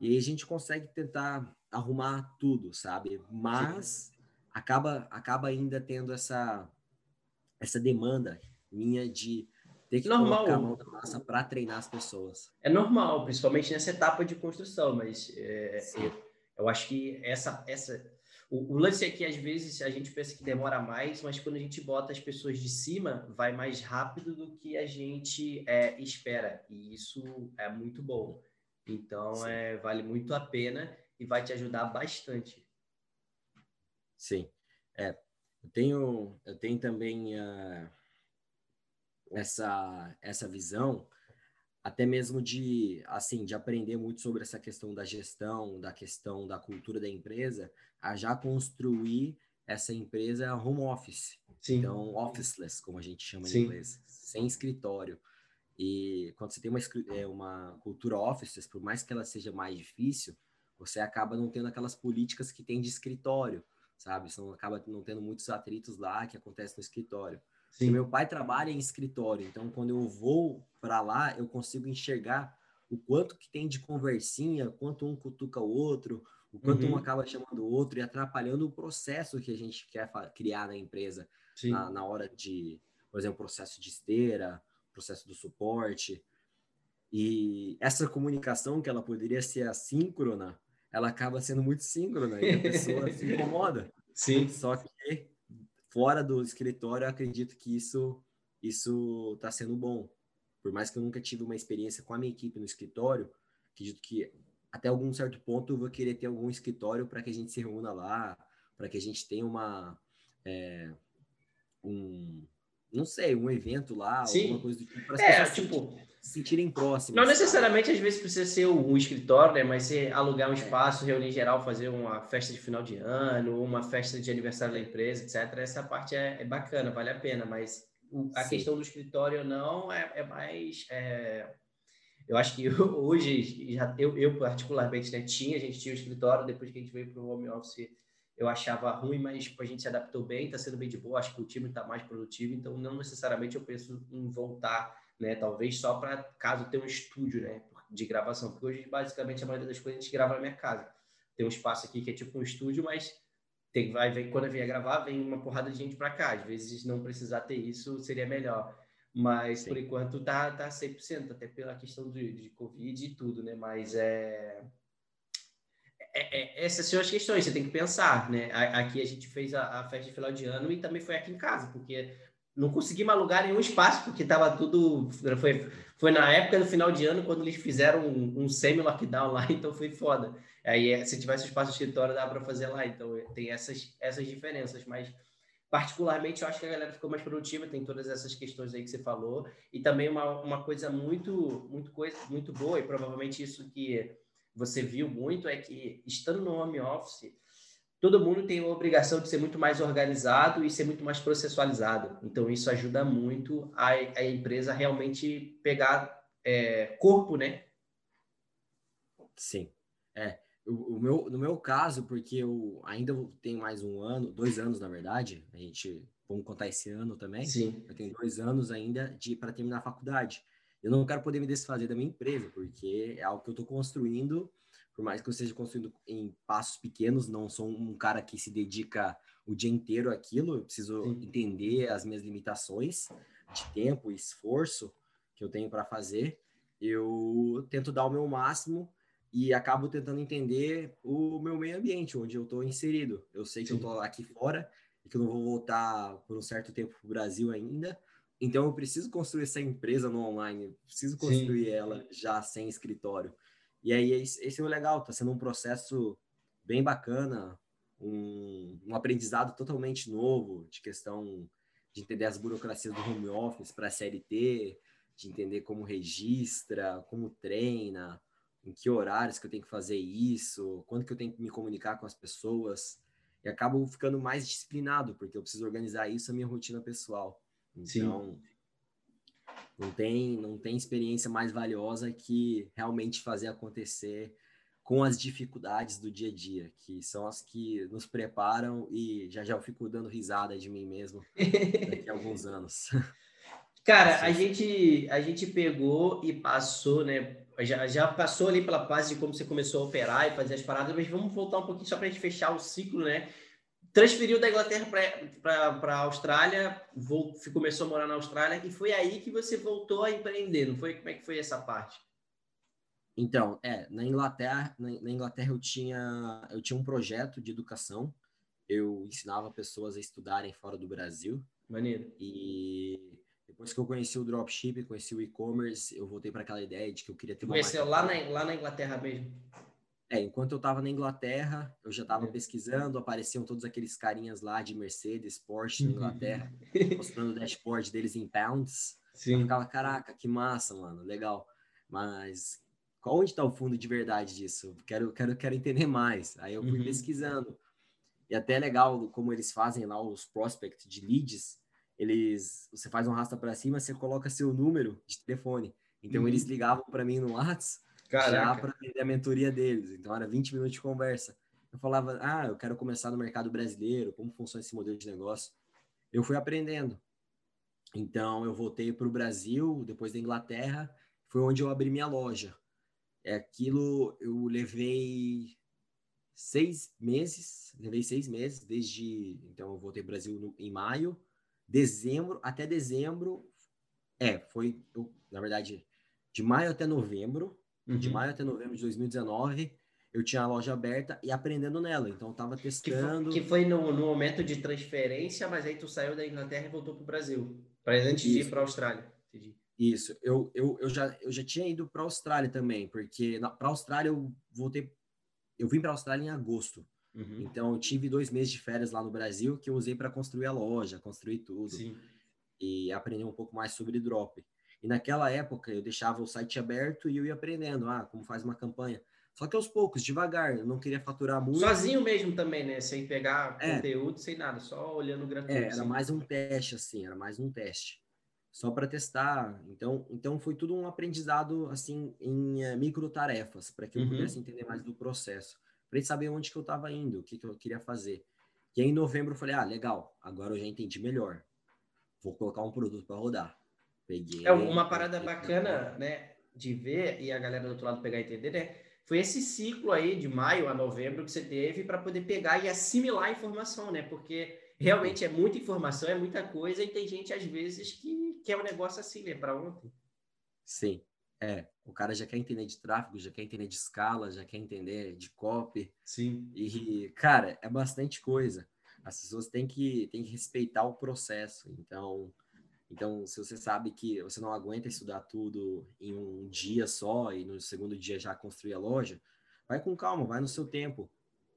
E aí a gente consegue tentar arrumar tudo, sabe? Mas acaba acaba ainda tendo essa essa demanda minha de ter que normal. colocar a mão na massa para treinar as pessoas. É normal, principalmente nessa etapa de construção, mas é, eu, eu, acho que essa essa o, o, lance é que às vezes a gente pensa que demora mais, mas quando a gente bota as pessoas de cima, vai mais rápido do que a gente é, espera. E isso é muito bom. Então, é, vale muito a pena e vai te ajudar bastante. Sim. É, eu tenho, eu tenho também uh, essa, essa visão até mesmo de assim de aprender muito sobre essa questão da gestão, da questão da cultura da empresa, a já construir essa empresa home office. Sim. Então, officeless, como a gente chama Sim. em inglês, sem escritório. E quando você tem uma, é, uma cultura office, por mais que ela seja mais difícil, você acaba não tendo aquelas políticas que tem de escritório, sabe? Você não acaba não tendo muitos atritos lá que acontecem no escritório. Sim. Meu pai trabalha em escritório, então quando eu vou para lá, eu consigo enxergar o quanto que tem de conversinha, quanto um cutuca o outro, o quanto uhum. um acaba chamando o outro e atrapalhando o processo que a gente quer criar na empresa na, na, hora de, por exemplo, processo de esteira, processo do suporte. E essa comunicação que ela poderia ser assíncrona, ela acaba sendo muito síncrona e a pessoa se incomoda. Sim. Só que fora do escritório, eu acredito que isso isso está sendo bom. Por mais que eu nunca tive uma experiência com a minha equipe no escritório, acredito que até algum certo ponto eu vou querer ter algum escritório para que a gente se reúna lá, para que a gente tenha uma é, um não sei, um evento lá, Sim. alguma coisa do tipo, para é, tipo, se sentirem próximos. Não necessariamente, às vezes, precisa ser um escritório, né? Mas você alugar um é. espaço, reunir geral, fazer uma festa de final de ano, uma festa de aniversário da empresa, etc. Essa parte é, é bacana, vale a pena, mas a Sim. questão do escritório não é, é mais. É, eu acho que hoje, já, eu, eu particularmente, né, tinha, a gente tinha o escritório, depois que a gente veio para o home office eu achava ruim, mas tipo, a gente se adaptou bem, está sendo bem de boa, acho que o time está mais produtivo, então não necessariamente eu penso em voltar, né? Talvez só para caso tenha um estúdio, né? De gravação, porque hoje basicamente a maioria das coisas a gente grava na minha casa. Tem um espaço aqui que é tipo um estúdio, mas tem, vai, vem, quando eu vier gravar, vem uma porrada de gente para cá. Às vezes não precisar ter isso seria melhor. Mas Sim. por enquanto tá, tá 100%, até pela questão de, de Covid e tudo, né? Mas é é, é, essas são as questões, você tem que pensar, né? Aqui a gente fez a, a, festa de final de ano e também foi aqui em casa, porque não conseguimos alugar nenhum espaço, porque estava tudo. Foi, foi na época do final de ano, quando eles fizeram um, um semi-lockdown lá, então foi foda. Aí, é, se tivesse espaço de escritório, dava para fazer lá. Então, tem essas, essas diferenças, mas particularmente eu acho que a galera ficou mais produtiva, tem todas essas questões aí que você falou, e também uma, uma coisa muito, muito, coisa, muito boa, e provavelmente isso que você viu muito é que, estando no home office, todo mundo tem a obrigação de ser muito mais organizado e ser muito mais processualizado. Então, isso ajuda muito a, a empresa realmente pegar é, corpo, né? Sim. É. O, o, meu, no meu caso, porque eu ainda tenho mais um ano, dois anos, na verdade, a gente, vamos contar esse ano também. Sim. Eu tenho dois anos ainda de para terminar a faculdade eu não quero poder me desfazer da minha empresa, porque é algo que eu estou construindo, por mais que eu esteja construindo em passos pequenos, não sou um cara que se dedica o dia inteiro àquilo, eu preciso Sim. entender as minhas limitações de tempo e esforço que eu tenho para fazer. Eu tento dar o meu máximo e acabo tentando entender o meu meio ambiente, onde eu estou inserido. Eu sei que Sim. eu estou aqui fora e que eu não vou voltar por um certo tempo para o Brasil ainda, então eu preciso construir essa empresa no online, preciso construir Sim. ela já sem escritório. E aí esse é o legal, está sendo um processo bem bacana, um, um, aprendizado totalmente novo de questão de entender as burocracias do home office para a CLT, de entender como registra, como treina, em que horários que eu tenho que fazer isso, quando que eu tenho que me comunicar com as pessoas. E acabo ficando mais disciplinado, porque eu preciso organizar isso na minha rotina pessoal. Então, Sim. não tem, não tem experiência mais valiosa que realmente fazer acontecer com as dificuldades do dia a dia, que são as que nos preparam e já já eu fico dando risada de mim mesmo daqui a alguns anos. Cara, a gente, a gente pegou e passou, né? Já, já passou ali pela fase de como você começou a operar e fazer as paradas, mas vamos voltar um pouquinho só para a gente fechar o ciclo, né? Transferiu da Inglaterra para a Austrália, voltou, começou a morar na Austrália, e foi aí que você voltou a empreender, não foi? Como é que foi essa parte? Então, é, na Inglaterra, na, na, Inglaterra eu tinha, eu tinha um projeto de educação. Eu ensinava pessoas a estudarem fora do Brasil. Maneiro. E depois que eu conheci o dropship, conheci o e-commerce, eu voltei para aquela ideia de que eu queria ter uma Conheceu lá na, lá na Inglaterra mesmo? É, enquanto eu estava na Inglaterra, eu já estava é. pesquisando, apareciam todos aqueles carinhas lá de Mercedes, Porsche na. Inglaterra, mostrando o dashboard deles em pounds. Sim. Eu ficava, caraca, que massa, mano, legal. Mas onde está o fundo de verdade disso? Quero, quero, quero entender mais. Aí eu fui uhum. pesquisando. E até é legal como eles fazem lá os prospect de leads. Eles, você faz um rasta para cima, você coloca seu número de telefone. Então uhum. eles ligavam para mim no WhatsApp já para vender a mentoria deles. Então era 20 minutos de conversa. Eu falava: "Ah, eu quero começar no mercado brasileiro, como funciona esse modelo de negócio?" Eu fui aprendendo. Então eu voltei para o Brasil, depois da Inglaterra, foi onde eu abri minha loja. É aquilo, eu levei seis meses, levei seis meses desde, então eu voltei para o Brasil no, em maio, dezembro, até dezembro, é, foi, eu, na verdade, de maio até novembro, uhum. de maio até novembro de 2019, eu tinha a loja aberta e aprendendo nela, então eu tava testando. Que foi, que foi no, no, momento de transferência, mas aí tu saiu da Inglaterra e voltou para o Brasil, para antes Isso. de ir para a Austrália. Entendi. Isso, eu, eu, eu, já, eu já tinha ido para a Austrália também, porque para a Austrália eu voltei, eu vim para a Austrália em agosto. Uhum. Então eu tive dois meses de férias lá no Brasil que eu usei para construir a loja, construir tudo Sim. e aprender um pouco mais sobre drop. E naquela época eu deixava o site aberto e eu ia aprendendo, ah, como faz uma campanha. Só que aos poucos, devagar, eu não queria faturar muito. Sozinho mesmo também, né? Sem pegar é. conteúdo, sem nada, só olhando gratuito. É, era assim. mais um teste, assim, era mais um teste só para testar. Então, então foi tudo um aprendizado assim em uh, micro tarefas para que eu uhum. pudesse entender mais do processo, para saber onde que eu estava indo, o que, que eu queria fazer. E aí, em novembro eu falei, ah, legal, agora eu já entendi melhor. Vou colocar um produto para rodar. Peguei. É uma parada bacana, né, de ver e a galera do outro lado pegar e entender, né? Foi esse ciclo aí de maio a novembro que você teve para poder pegar e assimilar a informação, né? Porque realmente é muita informação, é muita coisa, e tem gente, às vezes, que quer um negócio assim, né? Para ontem. Sim, é. O cara já quer entender de tráfego, já quer entender de escala, já quer entender de copy. Sim. E, cara, é bastante coisa. As pessoas têm que, têm que respeitar o processo. Então, então, se você sabe que você não aguenta estudar tudo em um dia só e no segundo dia já construir a loja, vai com calma, vai no seu tempo.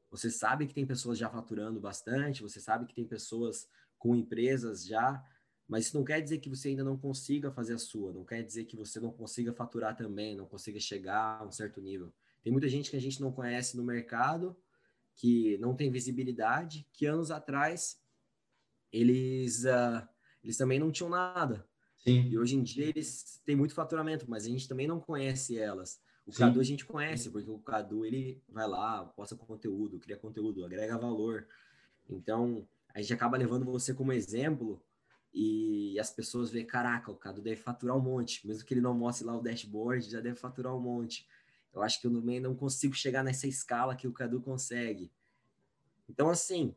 Você sabe que tem pessoas já faturando bastante, você sabe que tem pessoas com empresas já, mas isso não quer dizer que você ainda não consiga fazer a sua, não quer dizer que você não consiga faturar também, não consiga chegar a um certo nível. Tem muita gente que a gente não conhece no mercado, que não tem visibilidade, que anos atrás eles, uh, eles também não tinham nada. Sim. E hoje em dia eles têm muito faturamento, mas a gente também não conhece elas. O Sim. Cadu a gente conhece, porque o Cadu ele vai lá, posta conteúdo, cria conteúdo, agrega valor. Então, a gente acaba levando você como exemplo e as pessoas veem, caraca, o Cadu deve faturar um monte, mesmo que ele não mostre lá o dashboard, já deve faturar um monte. Eu acho que eu também não consigo chegar nessa escala que o Cadu consegue. Então, assim,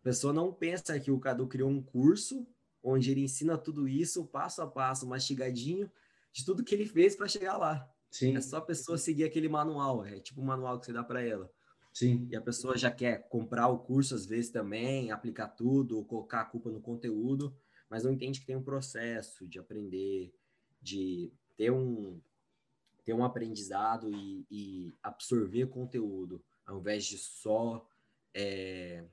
a pessoa não pensa que o Cadu criou um curso onde ele ensina tudo isso, passo a passo, mastigadinho, de tudo que ele fez para chegar lá. Sim. É só a pessoa seguir aquele manual, é tipo o manual que você dá para ela. Sim. E a pessoa já quer comprar o curso às vezes também, aplicar tudo, colocar a culpa no conteúdo, mas não entende que tem um processo de aprender, de ter um ter um aprendizado e, e absorver conteúdo, ao invés de só é,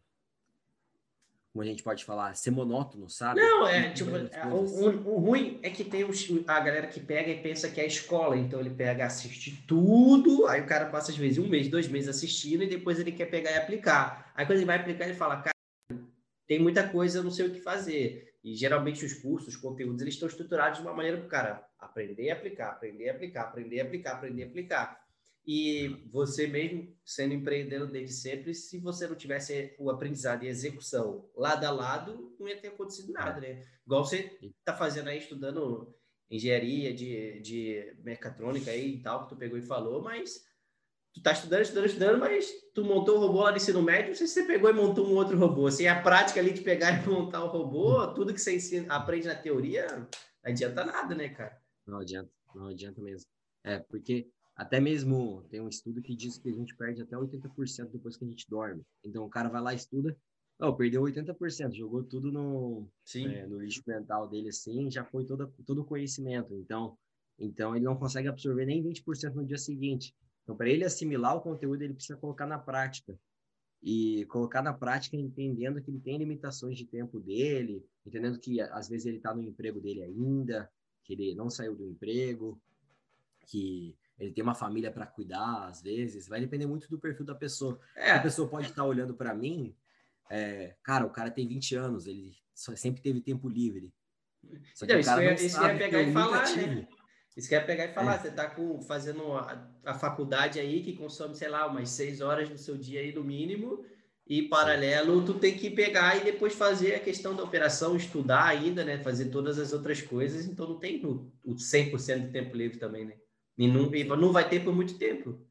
como a gente pode falar, ser monótono, sabe? Não, é tipo, é, o, o, o, ruim é que tem os, a galera que pega e pensa que é escola, então ele pega, assiste tudo, aí o cara passa às vezes um mês, dois meses assistindo e depois ele quer pegar e aplicar. Aí quando ele vai aplicar, ele fala, cara, tem muita coisa, eu não sei o que fazer. E geralmente os cursos, os conteúdos, eles estão estruturados de uma maneira para o cara aprender e aplicar, aprender e aplicar, aprender e aplicar, aprender e aplicar. E você mesmo, sendo empreendedor desde sempre, se você não tivesse o aprendizado e a execução lado a lado, não ia ter acontecido nada, né? Igual você está fazendo aí, estudando engenharia de, de mecatrônica aí e tal, que tu pegou e falou, mas tu tá estudando, estudando, estudando, mas tu montou o robô lá no ensino médio, não sei se você pegou e montou um outro robô. Assim, a prática ali de pegar e montar o robô, tudo que você ensina, aprende na teoria, não adianta nada, né, cara? Não adianta, não adianta mesmo. É, porque até mesmo tem um estudo que diz que a gente perde até 80% depois que a gente dorme. Então o cara vai lá e estuda, oh, perdeu 80%, jogou tudo no, é, no lixo mental dele assim, já foi todo, todo o conhecimento. Então, então ele não consegue absorver nem 20% no dia seguinte. Então, para ele assimilar o conteúdo, ele precisa colocar na prática. E colocar na prática entendendo que ele tem limitações de tempo dele, entendendo que às vezes ele está no emprego dele ainda, que ele não saiu do emprego, que ele tem uma família para cuidar, às vezes, vai depender muito do perfil da pessoa. É. A pessoa pode estar olhando para mim, é, cara, o cara tem 20 anos, ele sempre teve tempo livre. Só que então, o cara isso, não isso sabe pegar e falar, né? Isso quer pegar e falar, é. você tá com, fazendo a, a, faculdade aí que consome, sei lá, umas seis horas do seu dia aí no mínimo, e paralelo tu tem que pegar e depois fazer a questão da operação, estudar ainda, né? Fazer todas as outras coisas, então não tem o, o 100% de tempo livre também, né? E não, e não vai ter por muito tempo.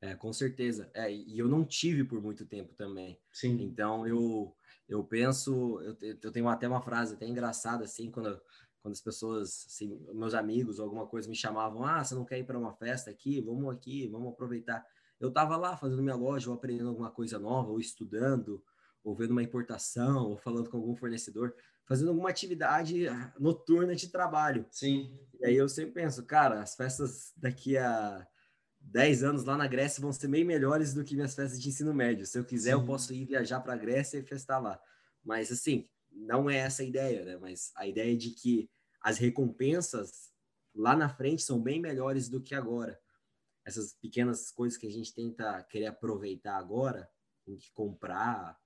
É, com certeza. É, e eu não tive por muito tempo também. Sim. Então eu eu penso, eu, eu tenho até uma frase até engraçada assim quando quando as pessoas, assim, meus amigos ou alguma coisa me chamavam, ah, você não quer ir para uma festa aqui? Vamos aqui, vamos aproveitar. Eu estava lá fazendo minha loja, ou aprendendo alguma coisa nova, ou estudando, ou vendo uma importação, ou falando com algum fornecedor fazendo alguma atividade ah, noturna de trabalho. Sim. E aí eu sempre penso, cara, as festas daqui a 10 anos lá na Grécia vão ser bem melhores do que minhas festas de ensino médio. Se eu quiser, Sim. eu posso ir viajar para a Grécia e festar lá. Mas assim, não é essa a ideia, né? Mas a ideia é de que as recompensas lá na frente são bem melhores do que agora. Essas pequenas coisas que a gente tenta querer aproveitar agora, tem que comprar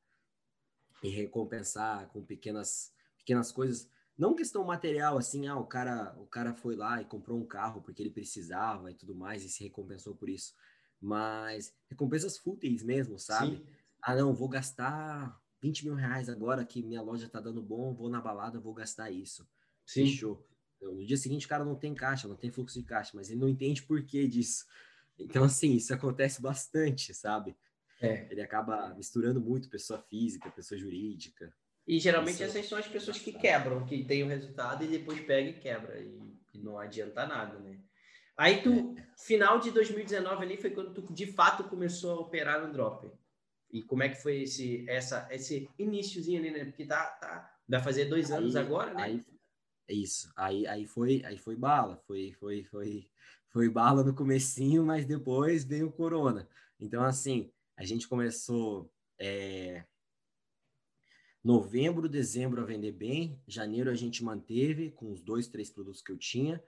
e recompensar com pequenas pequenas coisas, não questão material, assim, ah, o cara, o cara foi lá e comprou um carro porque ele precisava e tudo mais e se recompensou por isso, mas recompensas fúteis mesmo, sabe? Sim. Ah, não, vou gastar 20 mil reais agora que minha loja tá dando bom, vou na balada, vou gastar isso. Sim. Fechou. Então, no dia seguinte o cara não tem caixa, não tem fluxo de caixa, mas ele não entende por que disso. Então, assim, isso acontece bastante, sabe? É. Ele acaba misturando muito pessoa física, pessoa jurídica. E geralmente Isso. essas são as pessoas que quebram, que tem o resultado e depois pega e quebra. E, e não adianta nada, né? Aí tu, é. final de 2019 ali foi quando tu de fato começou a operar no drop. E como é que foi esse, essa, esse iníciozinho ali, né? Porque tá, tá, vai fazer dois anos aí, agora, né? Aí, isso. Aí, aí foi, aí foi bala, foi, foi, foi, foi bala no comecinho, mas depois veio o corona. Então assim, a gente começou é, Novembro, dezembro a vender bem, janeiro a gente manteve com os dois, três produtos que eu tinha,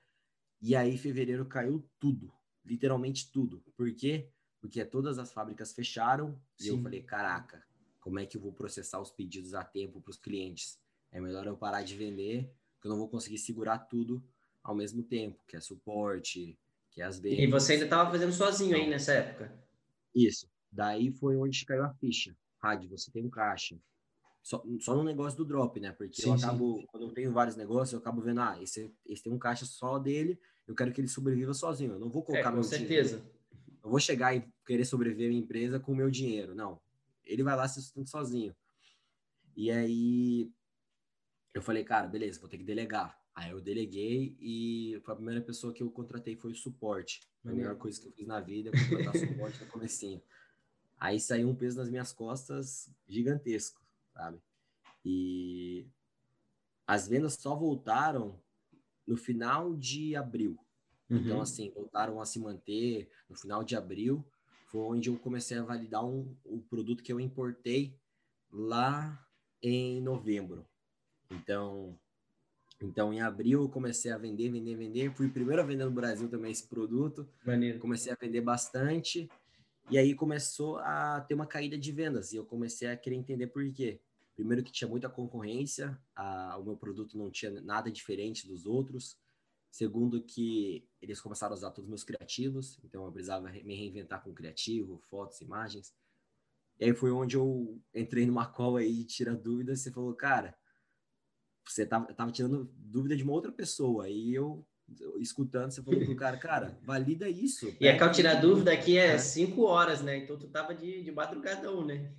e aí fevereiro caiu tudo, literalmente tudo. Por quê? Porque todas as fábricas fecharam Sim. e eu falei, caraca, como é que eu vou processar os pedidos a tempo para os clientes? É melhor eu parar de vender, porque eu não vou conseguir segurar tudo ao mesmo tempo, que é suporte, que é as vendas. E você ainda estava fazendo sozinho aí nessa época? Isso. Daí foi onde caiu a ficha. Rádio, você tem um caixa, só, só no negócio do drop, né? Porque sim, eu acabo, sim. quando eu tenho vários negócios, eu acabo vendo, ah, esse, esse tem um caixa só dele, eu quero que ele sobreviva sozinho. Eu não vou colocar é, com certeza. Dinheiro. Eu vou chegar e querer sobreviver a minha empresa com o meu dinheiro. Não. Ele vai lá se sustenta sozinho. E aí eu falei, cara, beleza, vou ter que delegar. Aí eu deleguei e a primeira pessoa que eu contratei foi o suporte. Foi a melhor coisa que eu fiz na vida, é contratar suporte no comecinho. Aí saiu um peso nas minhas costas gigantesco sabe? E as vendas só voltaram no final de abril. Então, uhum. Então, assim, voltaram a se manter no final de abril. Foi onde eu comecei a validar um, o produto que eu importei lá em novembro. Então, então, em abril eu comecei a vender, vender, vender. Fui primeiro a vender no Brasil também esse produto. Maneiro. Comecei a vender bastante. E aí começou a ter uma caída de vendas. E eu comecei a querer entender por quê. Primeiro que tinha muita concorrência, a, o meu produto não tinha nada diferente dos outros. Segundo que eles começaram a usar todos os meus criativos, então eu precisava me reinventar com criativo, fotos, imagens. E aí foi onde eu entrei numa call aí tira dúvidas. Você falou, cara, você tava, tava tirando dúvida de uma outra pessoa. E eu, escutando, você falou pro cara, cara, valida isso. E a call tirar dúvida aqui é 5 horas, né? Então tu tava de, de madrugadão, né?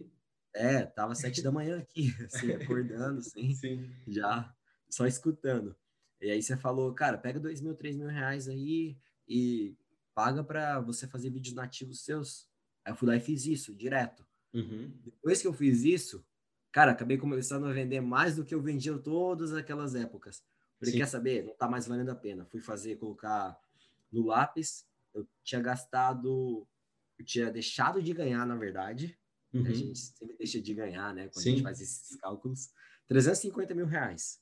É, tava sete da manhã aqui, assim, acordando, assim, Sim. já só escutando. E aí você falou, cara, pega dois mil, três mil reais aí e paga para você fazer vídeos nativos seus. Aí eu fui lá e fiz isso, direto. Uhum. Depois que eu fiz isso, cara, acabei começando a vender mais do que eu vendia todas aquelas épocas. Falei, Sim. quer saber? Não tá mais valendo a pena. Fui fazer, colocar no lápis. Eu tinha gastado, eu tinha deixado de ganhar, na verdade. Uhum. A gente sempre deixa de ganhar, né? Quando Sim. a gente faz esses cálculos. 350 mil reais.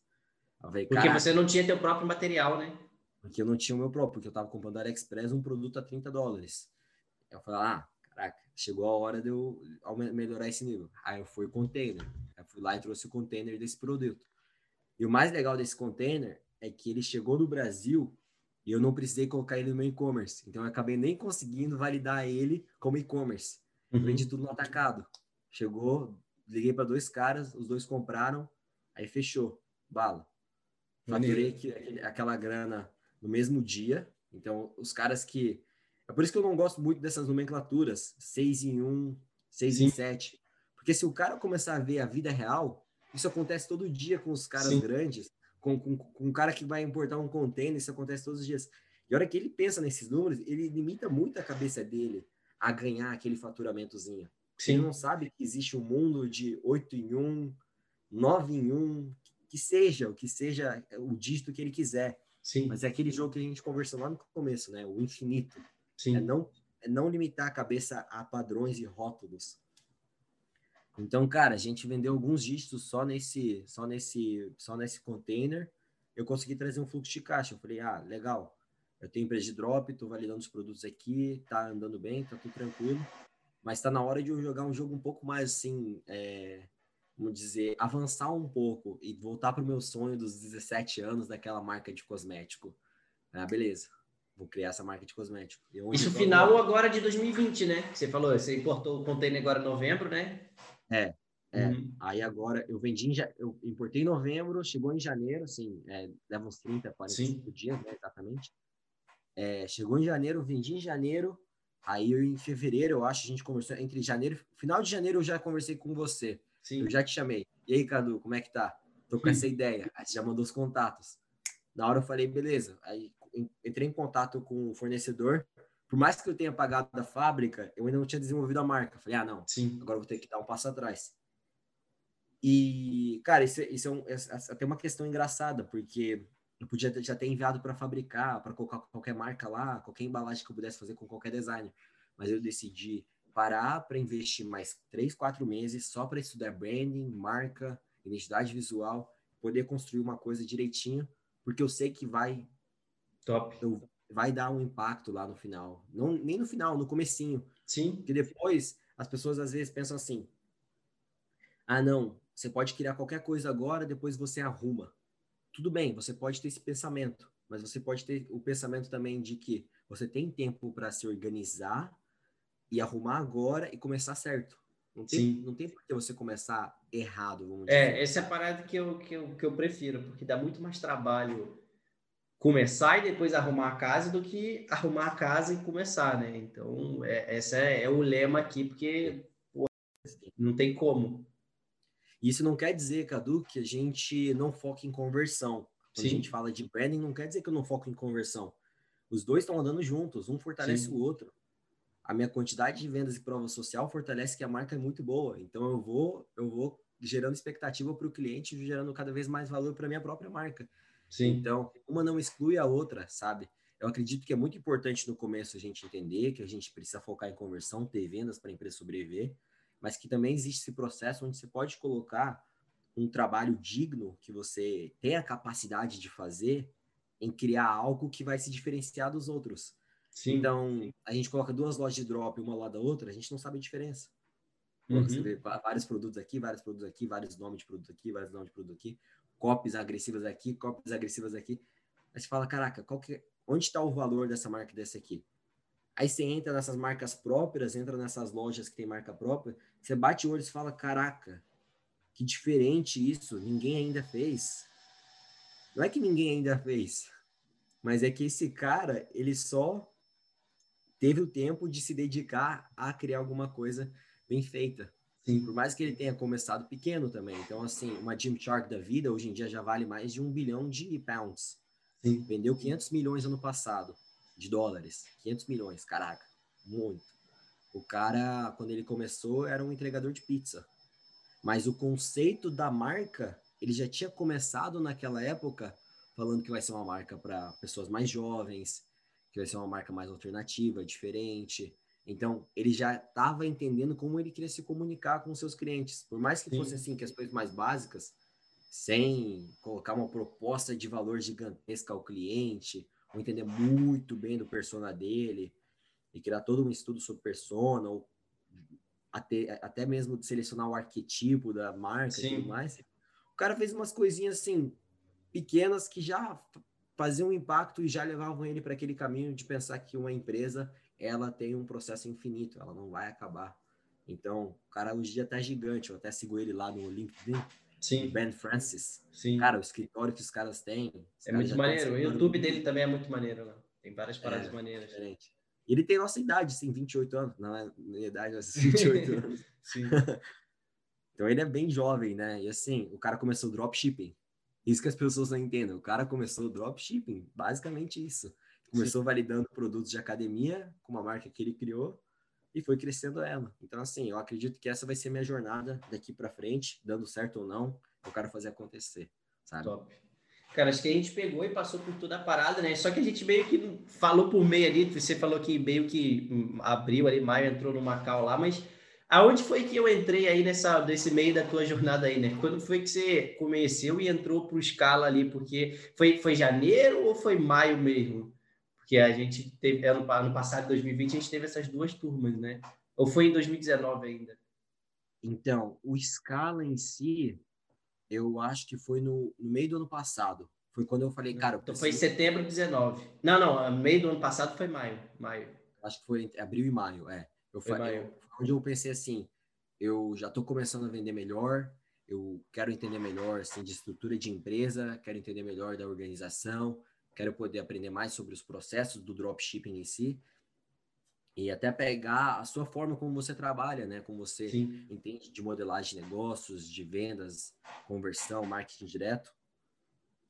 Falei, porque você não tinha teu próprio material, né? Porque eu não tinha o meu próprio, porque eu tava comprando da AliExpress um produto a 30 dólares. Eu falei, ah, caraca, chegou a hora de eu melhorar esse nível. Aí eu fui container. Eu fui lá e trouxe o container desse produto. E o mais legal desse container é que ele chegou no Brasil e eu não precisei colocar ele no meu e-commerce. Então eu acabei nem conseguindo validar ele como e-commerce. Uhum. Vendi tudo no atacado. Chegou, liguei para dois caras, os dois compraram, aí fechou. Bala. Faturei aquela grana no mesmo dia. Então, os caras que. É por isso que eu não gosto muito dessas nomenclaturas, 6 em 1, 6 Sim. em 7. Porque se o cara começar a ver a vida real, isso acontece todo dia com os caras Sim. grandes, com, com, com um cara que vai importar um container, isso acontece todos os dias. E a hora que ele pensa nesses números, ele limita muito a cabeça dele a ganhar aquele faturamentozinho. Sim. Ele não sabe que existe um mundo de 8 em 1, 9 em 1, que seja, o que seja o dígito que ele quiser. Sim. Mas é aquele jogo que a gente conversou lá no começo, né? O infinito. Sim. É não, é não limitar a cabeça a padrões e rótulos. Então, cara, a gente vendeu alguns dígitos só nesse, só nesse, só nesse container. Eu consegui trazer um fluxo de caixa. Eu falei, ah, legal. Eu tenho empresa de drop, estou validando os produtos aqui, tá andando bem, tá tudo tranquilo. Mas está na hora de eu jogar um jogo um pouco mais assim, é, vamos dizer, avançar um pouco e voltar para o meu sonho dos 17 anos daquela marca de cosmético. Ah, beleza. Vou criar essa marca de cosmético. Isso final agora de 2020, né? Você falou, você importou o container agora em novembro, né? É. Uhum. Aí agora eu vendi, em, eu importei em novembro, chegou em janeiro, assim, é, leva uns 30, 45 Sim. dias, né, exatamente. É, chegou em janeiro, vendi em janeiro, aí eu, em fevereiro, eu acho, a gente conversou, entre janeiro, final de janeiro eu já conversei com você. Sim. Eu já te chamei. E aí, Cadu, como é que tá? Tô com essa ideia. Aí você já mandou os contatos. Na hora eu falei, beleza. Aí entrei em contato com o fornecedor. Por mais que eu tenha pagado da fábrica, eu ainda não tinha desenvolvido a marca. Falei, ah, não. Sim. Agora eu vou ter que dar um passo atrás. E, cara, isso, é, isso é, um, é, é até uma questão engraçada, porque eu podia já ter enviado para fabricar, para colocar qualquer marca lá, qualquer embalagem que eu pudesse fazer com qualquer designer. Mas eu decidi parar para investir mais três, quatro meses só para estudar branding, marca, identidade visual, poder construir uma coisa direitinho, porque eu sei que vai top, eu, vai dar um impacto lá no final. Não nem no final, no comecinho. Sim. Porque depois as pessoas às vezes pensam assim: "Ah, não, você pode criar qualquer coisa agora, depois você arruma". Tudo bem, você pode ter esse pensamento, mas você pode ter o pensamento também de que você tem tempo para se organizar e arrumar agora e começar certo. Não tem, Sim. não tem por que você começar errado, vamos dizer. É, essa é a parada que eu, que, eu, que eu prefiro, porque dá muito mais trabalho começar e depois arrumar a casa do que arrumar a casa e começar, né? Então, é, esse é, é, o lema aqui, porque pô, não tem como. Isso não quer dizer, Cadu, que a gente não foca em conversão. Quando Sim. a gente fala de branding, não quer dizer que eu não foco em conversão. Os dois estão andando juntos, um fortalece Sim. o outro a minha quantidade de vendas e prova social fortalece que a marca é muito boa. Então eu vou, eu vou gerando expectativa para o cliente, gerando cada vez mais valor para minha própria marca. Sim. Então, uma não exclui a outra, sabe? Eu acredito que é muito importante no começo a gente entender que a gente precisa focar em conversão, ter vendas para a empresa sobreviver, mas que também existe esse processo onde você pode colocar um trabalho digno que você tem a capacidade de fazer em criar algo que vai se diferenciar dos outros. Sim, então, a gente coloca duas lojas de drop uma lado da outra, a gente não sabe a diferença. Uhum. Você vê vários produtos aqui, vários produtos aqui, vários nomes de produto aqui, vários nomes de produto aqui, copies agressivas aqui, copies agressivas aqui. Aí você fala, caraca, que, onde está o valor dessa marca desse aqui? Aí você entra nessas marcas próprias, entra nessas lojas que tem marca própria, você bate o olho e fala, caraca, que diferente isso, ninguém ainda fez. Não é que ninguém ainda fez, mas é que esse cara, ele só teve o tempo de se dedicar a criar alguma coisa bem feita. Sim. Por mais que ele tenha começado pequeno também. Então, assim, uma Gymshark da vida hoje em dia já vale mais de um bilhão de pounds. Sim. Vendeu 500 milhões ano passado de dólares. 500 milhões, caraca, muito. O cara, quando ele começou, era um entregador de pizza. Mas o conceito da marca, ele já tinha começado naquela época falando que vai ser uma marca para pessoas mais jovens, que vai ser uma marca mais alternativa, diferente. Então, ele já estava entendendo como ele queria se comunicar com seus clientes. Por mais que Sim. fosse assim, questões mais básicas, sem colocar uma proposta de valor gigantesca ao cliente, ou entender muito bem do persona dele, e criar todo um estudo sobre persona, ou até, até mesmo de selecionar o arquetipo da marca Sim. e tudo mais. O cara fez umas coisinhas assim, pequenas que já faziam um impacto e já levavam ele para aquele caminho de pensar que uma empresa ela tem um processo infinito, ela não vai acabar. Então, o cara hoje já tá gigante, eu até sigo ele lá no LinkedIn. Sim. Ben Francis. Sim. Cara, o escritório que os caras têm. Os é muito maneiro. O YouTube dele também é muito maneiro, né? Tem várias paradas é, maneiras. Diferente. Ele tem nossa idade, sim, 28 anos. Não é minha idade, mas 28 anos. sim. então ele é bem jovem, né? E assim, o cara começou dropshipping. Isso que as pessoas não entendem. O cara começou dropshipping, basicamente isso. Começou sim. validando produtos de academia com uma marca que ele criou e foi crescendo ela. Então, assim, eu acredito que essa vai ser minha jornada daqui para frente, dando certo ou não, eu quero fazer acontecer, sabe? Top. Cara, acho que a gente pegou e passou por toda a parada, né? Só que a gente meio que falou por meio ali, você falou que meio que hum, abriu ali, maio entrou no Macau lá, mas aonde foi que eu entrei aí nessa, nesse meio da tua jornada aí, né? Quando foi que você conheceu e entrou pro Scala ali? Porque foi, foi janeiro ou foi maio mesmo? Porque a gente teve, ano, ano passado, 2020, a gente teve essas duas turmas, né? Ou foi em 2019 ainda? Então, o Scala em si, eu acho que foi no, no meio do ano passado. Foi quando eu falei, cara. Eu então foi em setembro de 19. Não, não, meio do ano passado foi maio. maio. Acho que foi abril e maio, é. Eu foi falei, maio. onde eu pensei assim, eu já estou começando a vender melhor, eu quero entender melhor assim, de estrutura de empresa, quero entender melhor da organização, quero poder aprender mais sobre os processos do dropshipping em si e até pegar a sua forma como você trabalha, né? Como você Sim. entende de modelagem de negócios, de vendas, conversão, marketing direto.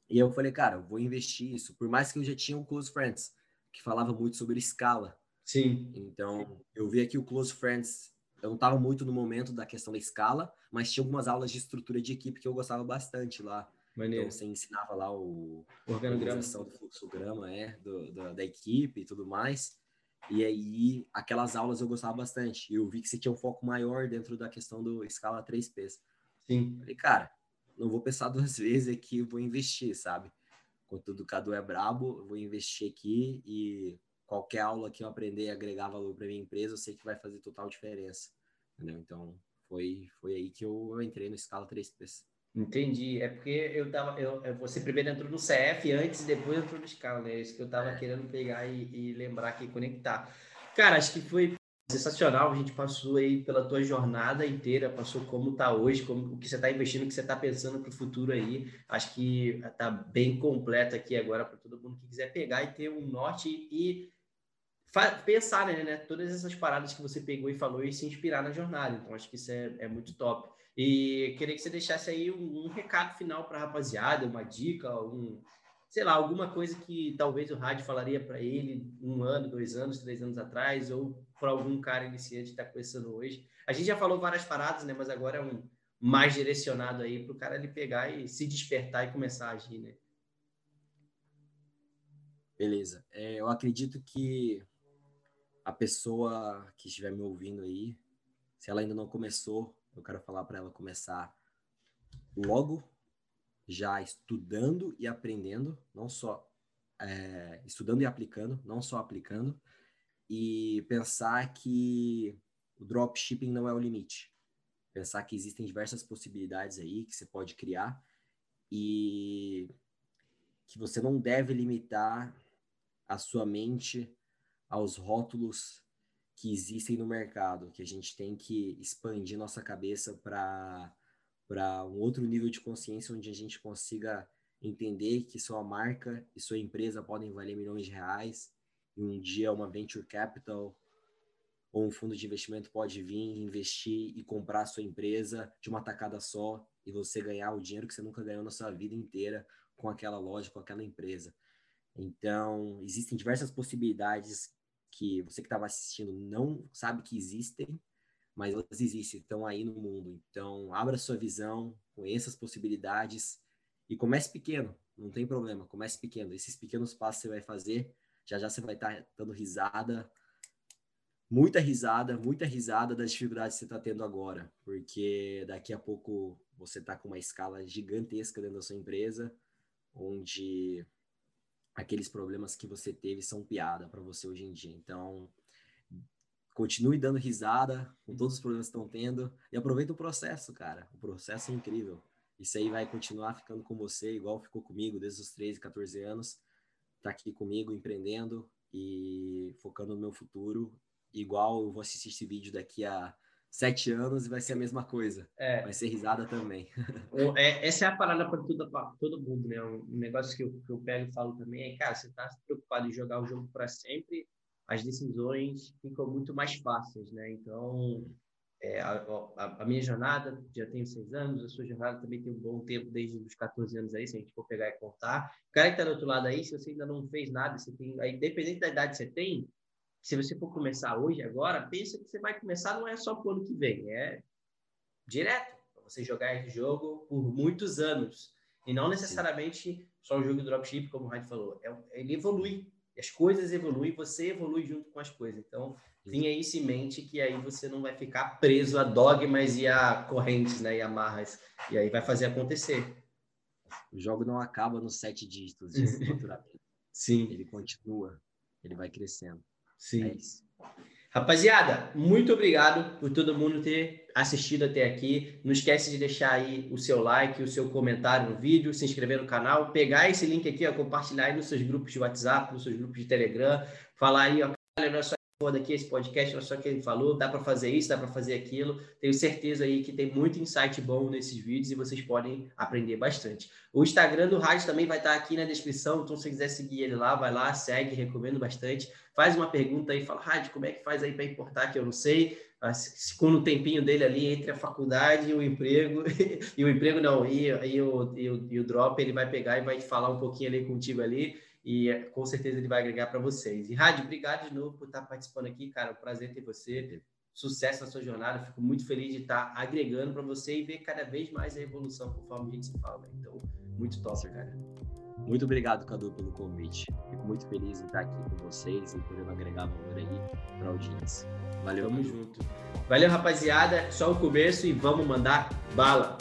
E eu falei, cara, eu vou investir isso. Por mais que eu já tinha um Close Friends que falava muito sobre escala. Sim. Então, eu vi aqui o Close Friends, eu não estava muito no momento da questão da escala, mas tinha algumas aulas de estrutura de equipe que eu gostava bastante lá. Maneiro. Então, você ensinava lá o organograma do fluxograma, é, do, do, da equipe e tudo mais. E aí, aquelas aulas eu gostava bastante. Eu vi que você tinha um foco maior dentro da questão do escala 3Ps. Sim. Falei, cara, não vou pensar duas vezes aqui, vou investir, sabe? Contudo, o Cadu é brabo, vou investir aqui e qualquer aula que eu aprender e agregar valor para minha empresa, eu sei que vai fazer total diferença. Entendeu? Então, foi, foi aí que eu entrei no escala 3Ps. Entendi. É porque eu tava. Eu, você primeiro entrou no CF antes e depois entrou no Scala, né? É isso que eu tava querendo pegar e, e lembrar aqui, conectar. Cara, acho que foi sensacional. A gente passou aí pela tua jornada inteira, passou como tá hoje, como o que você está investindo, o que você está pensando para o futuro aí. Acho que tá bem completo aqui agora para todo mundo que quiser pegar e ter um norte e pensar, né, né, Todas essas paradas que você pegou e falou e se inspirar na jornada. Então, acho que isso é, é muito top. E queria que você deixasse aí um, um recado final para a rapaziada, uma dica, um, sei lá, alguma coisa que talvez o rádio falaria para ele um ano, dois anos, três anos atrás, ou para algum cara iniciante que está começando hoje. A gente já falou várias paradas, né? Mas agora é um mais direcionado aí para o cara ele pegar e se despertar e começar a agir, né? Beleza. É, eu acredito que a pessoa que estiver me ouvindo aí, se ela ainda não começou eu quero falar para ela começar logo já estudando e aprendendo, não só é, estudando e aplicando, não só aplicando, e pensar que o dropshipping não é o limite. Pensar que existem diversas possibilidades aí que você pode criar e que você não deve limitar a sua mente aos rótulos que existem no mercado, que a gente tem que expandir nossa cabeça para um outro nível de consciência onde a gente consiga entender que sua marca e sua empresa podem valer milhões de reais e um dia uma venture capital ou um fundo de investimento pode vir investir e comprar sua empresa de uma tacada só e você ganhar o dinheiro que você nunca ganhou na sua vida inteira com aquela loja, com aquela empresa. Então, existem diversas possibilidades que você que estava assistindo não sabe que existem, mas elas existem, estão aí no mundo. Então, abra sua visão, conheça as possibilidades e comece pequeno, não tem problema, comece pequeno. Esses pequenos passos você vai fazer, já já você vai estar tá dando risada, muita risada, muita risada das dificuldades que você está tendo agora, porque daqui a pouco você está com uma escala gigantesca dentro da sua empresa, onde aqueles problemas que você teve são piada para você hoje em dia. Então, continue dando risada com todos os problemas que estão tendo e aproveita o processo, cara. O processo é incrível. Isso aí vai continuar ficando com você, igual ficou comigo desde os 13, 14 anos. Tá aqui comigo empreendendo e focando no meu futuro. Igual eu vou assistir esse vídeo daqui a sete anos e vai ser a mesma coisa. É. Vai ser risada também. É, essa é a parada para todo, mundo, né? Um negócio que eu, que eu pego e falo também é, cara, você está preocupado em jogar o jogo para sempre, as decisões ficam muito mais fáceis, né? Então, é, a, a, a, minha jornada já tem seis anos, a sua jornada também tem um bom tempo, desde os 14 anos aí, se a gente for pegar e contar. O cara que está do outro lado aí, se você ainda não fez nada, você tem, aí, independente da idade que você tem, se você for começar hoje, agora, pensa que você vai começar não é só para o ano que vem, é direto. Para você jogar esse jogo por muitos anos. E não necessariamente Sim. só o jogo de dropship, como o Raid falou. É, ele evolui as coisas evoluem, você evolui junto com as coisas. Então, tenha isso em mente que aí você não vai ficar preso a dogmas e a correntes, né, e amarras. E aí vai fazer acontecer. O jogo não acaba nos sete dígitos de faturamento. Sim. Ele continua, ele vai crescendo. Sim. É. Rapaziada, muito obrigado por todo mundo ter assistido até aqui. Não esquece de deixar aí o seu like, o seu comentário no vídeo, se inscrever no canal, pegar esse link aqui, ó, compartilhar aí nos seus grupos de WhatsApp, nos seus grupos de Telegram, falar aí, ó, não é só aqui esse podcast, é só que ele falou, dá para fazer isso, dá para fazer aquilo. Tenho certeza aí que tem muito insight bom nesses vídeos e vocês podem aprender bastante. O Instagram do Rádio também vai estar aqui na descrição, então se você quiser seguir ele lá, vai lá, segue, recomendo bastante faz uma pergunta aí, fala, Rádio, como é que faz aí para importar, que eu não sei, mas com o tempinho dele ali entre a faculdade e o emprego, e o emprego não, e, e, o, e, o, e o drop, ele vai pegar e vai falar um pouquinho ali contigo ali, e é, com certeza ele vai agregar para vocês. E Rádio, obrigado de novo por estar participando aqui, cara, um prazer ter você, sucesso na sua jornada, fico muito feliz de estar agregando para você e ver cada vez mais a evolução conforme a gente se fala, então, muito top, cara. Muito obrigado, Cadu, pelo convite. Fico muito feliz em estar aqui com vocês e podendo agregar valor aí para a audiência. Valeu, tamo junto. Valeu, rapaziada. Só o começo e vamos mandar bala.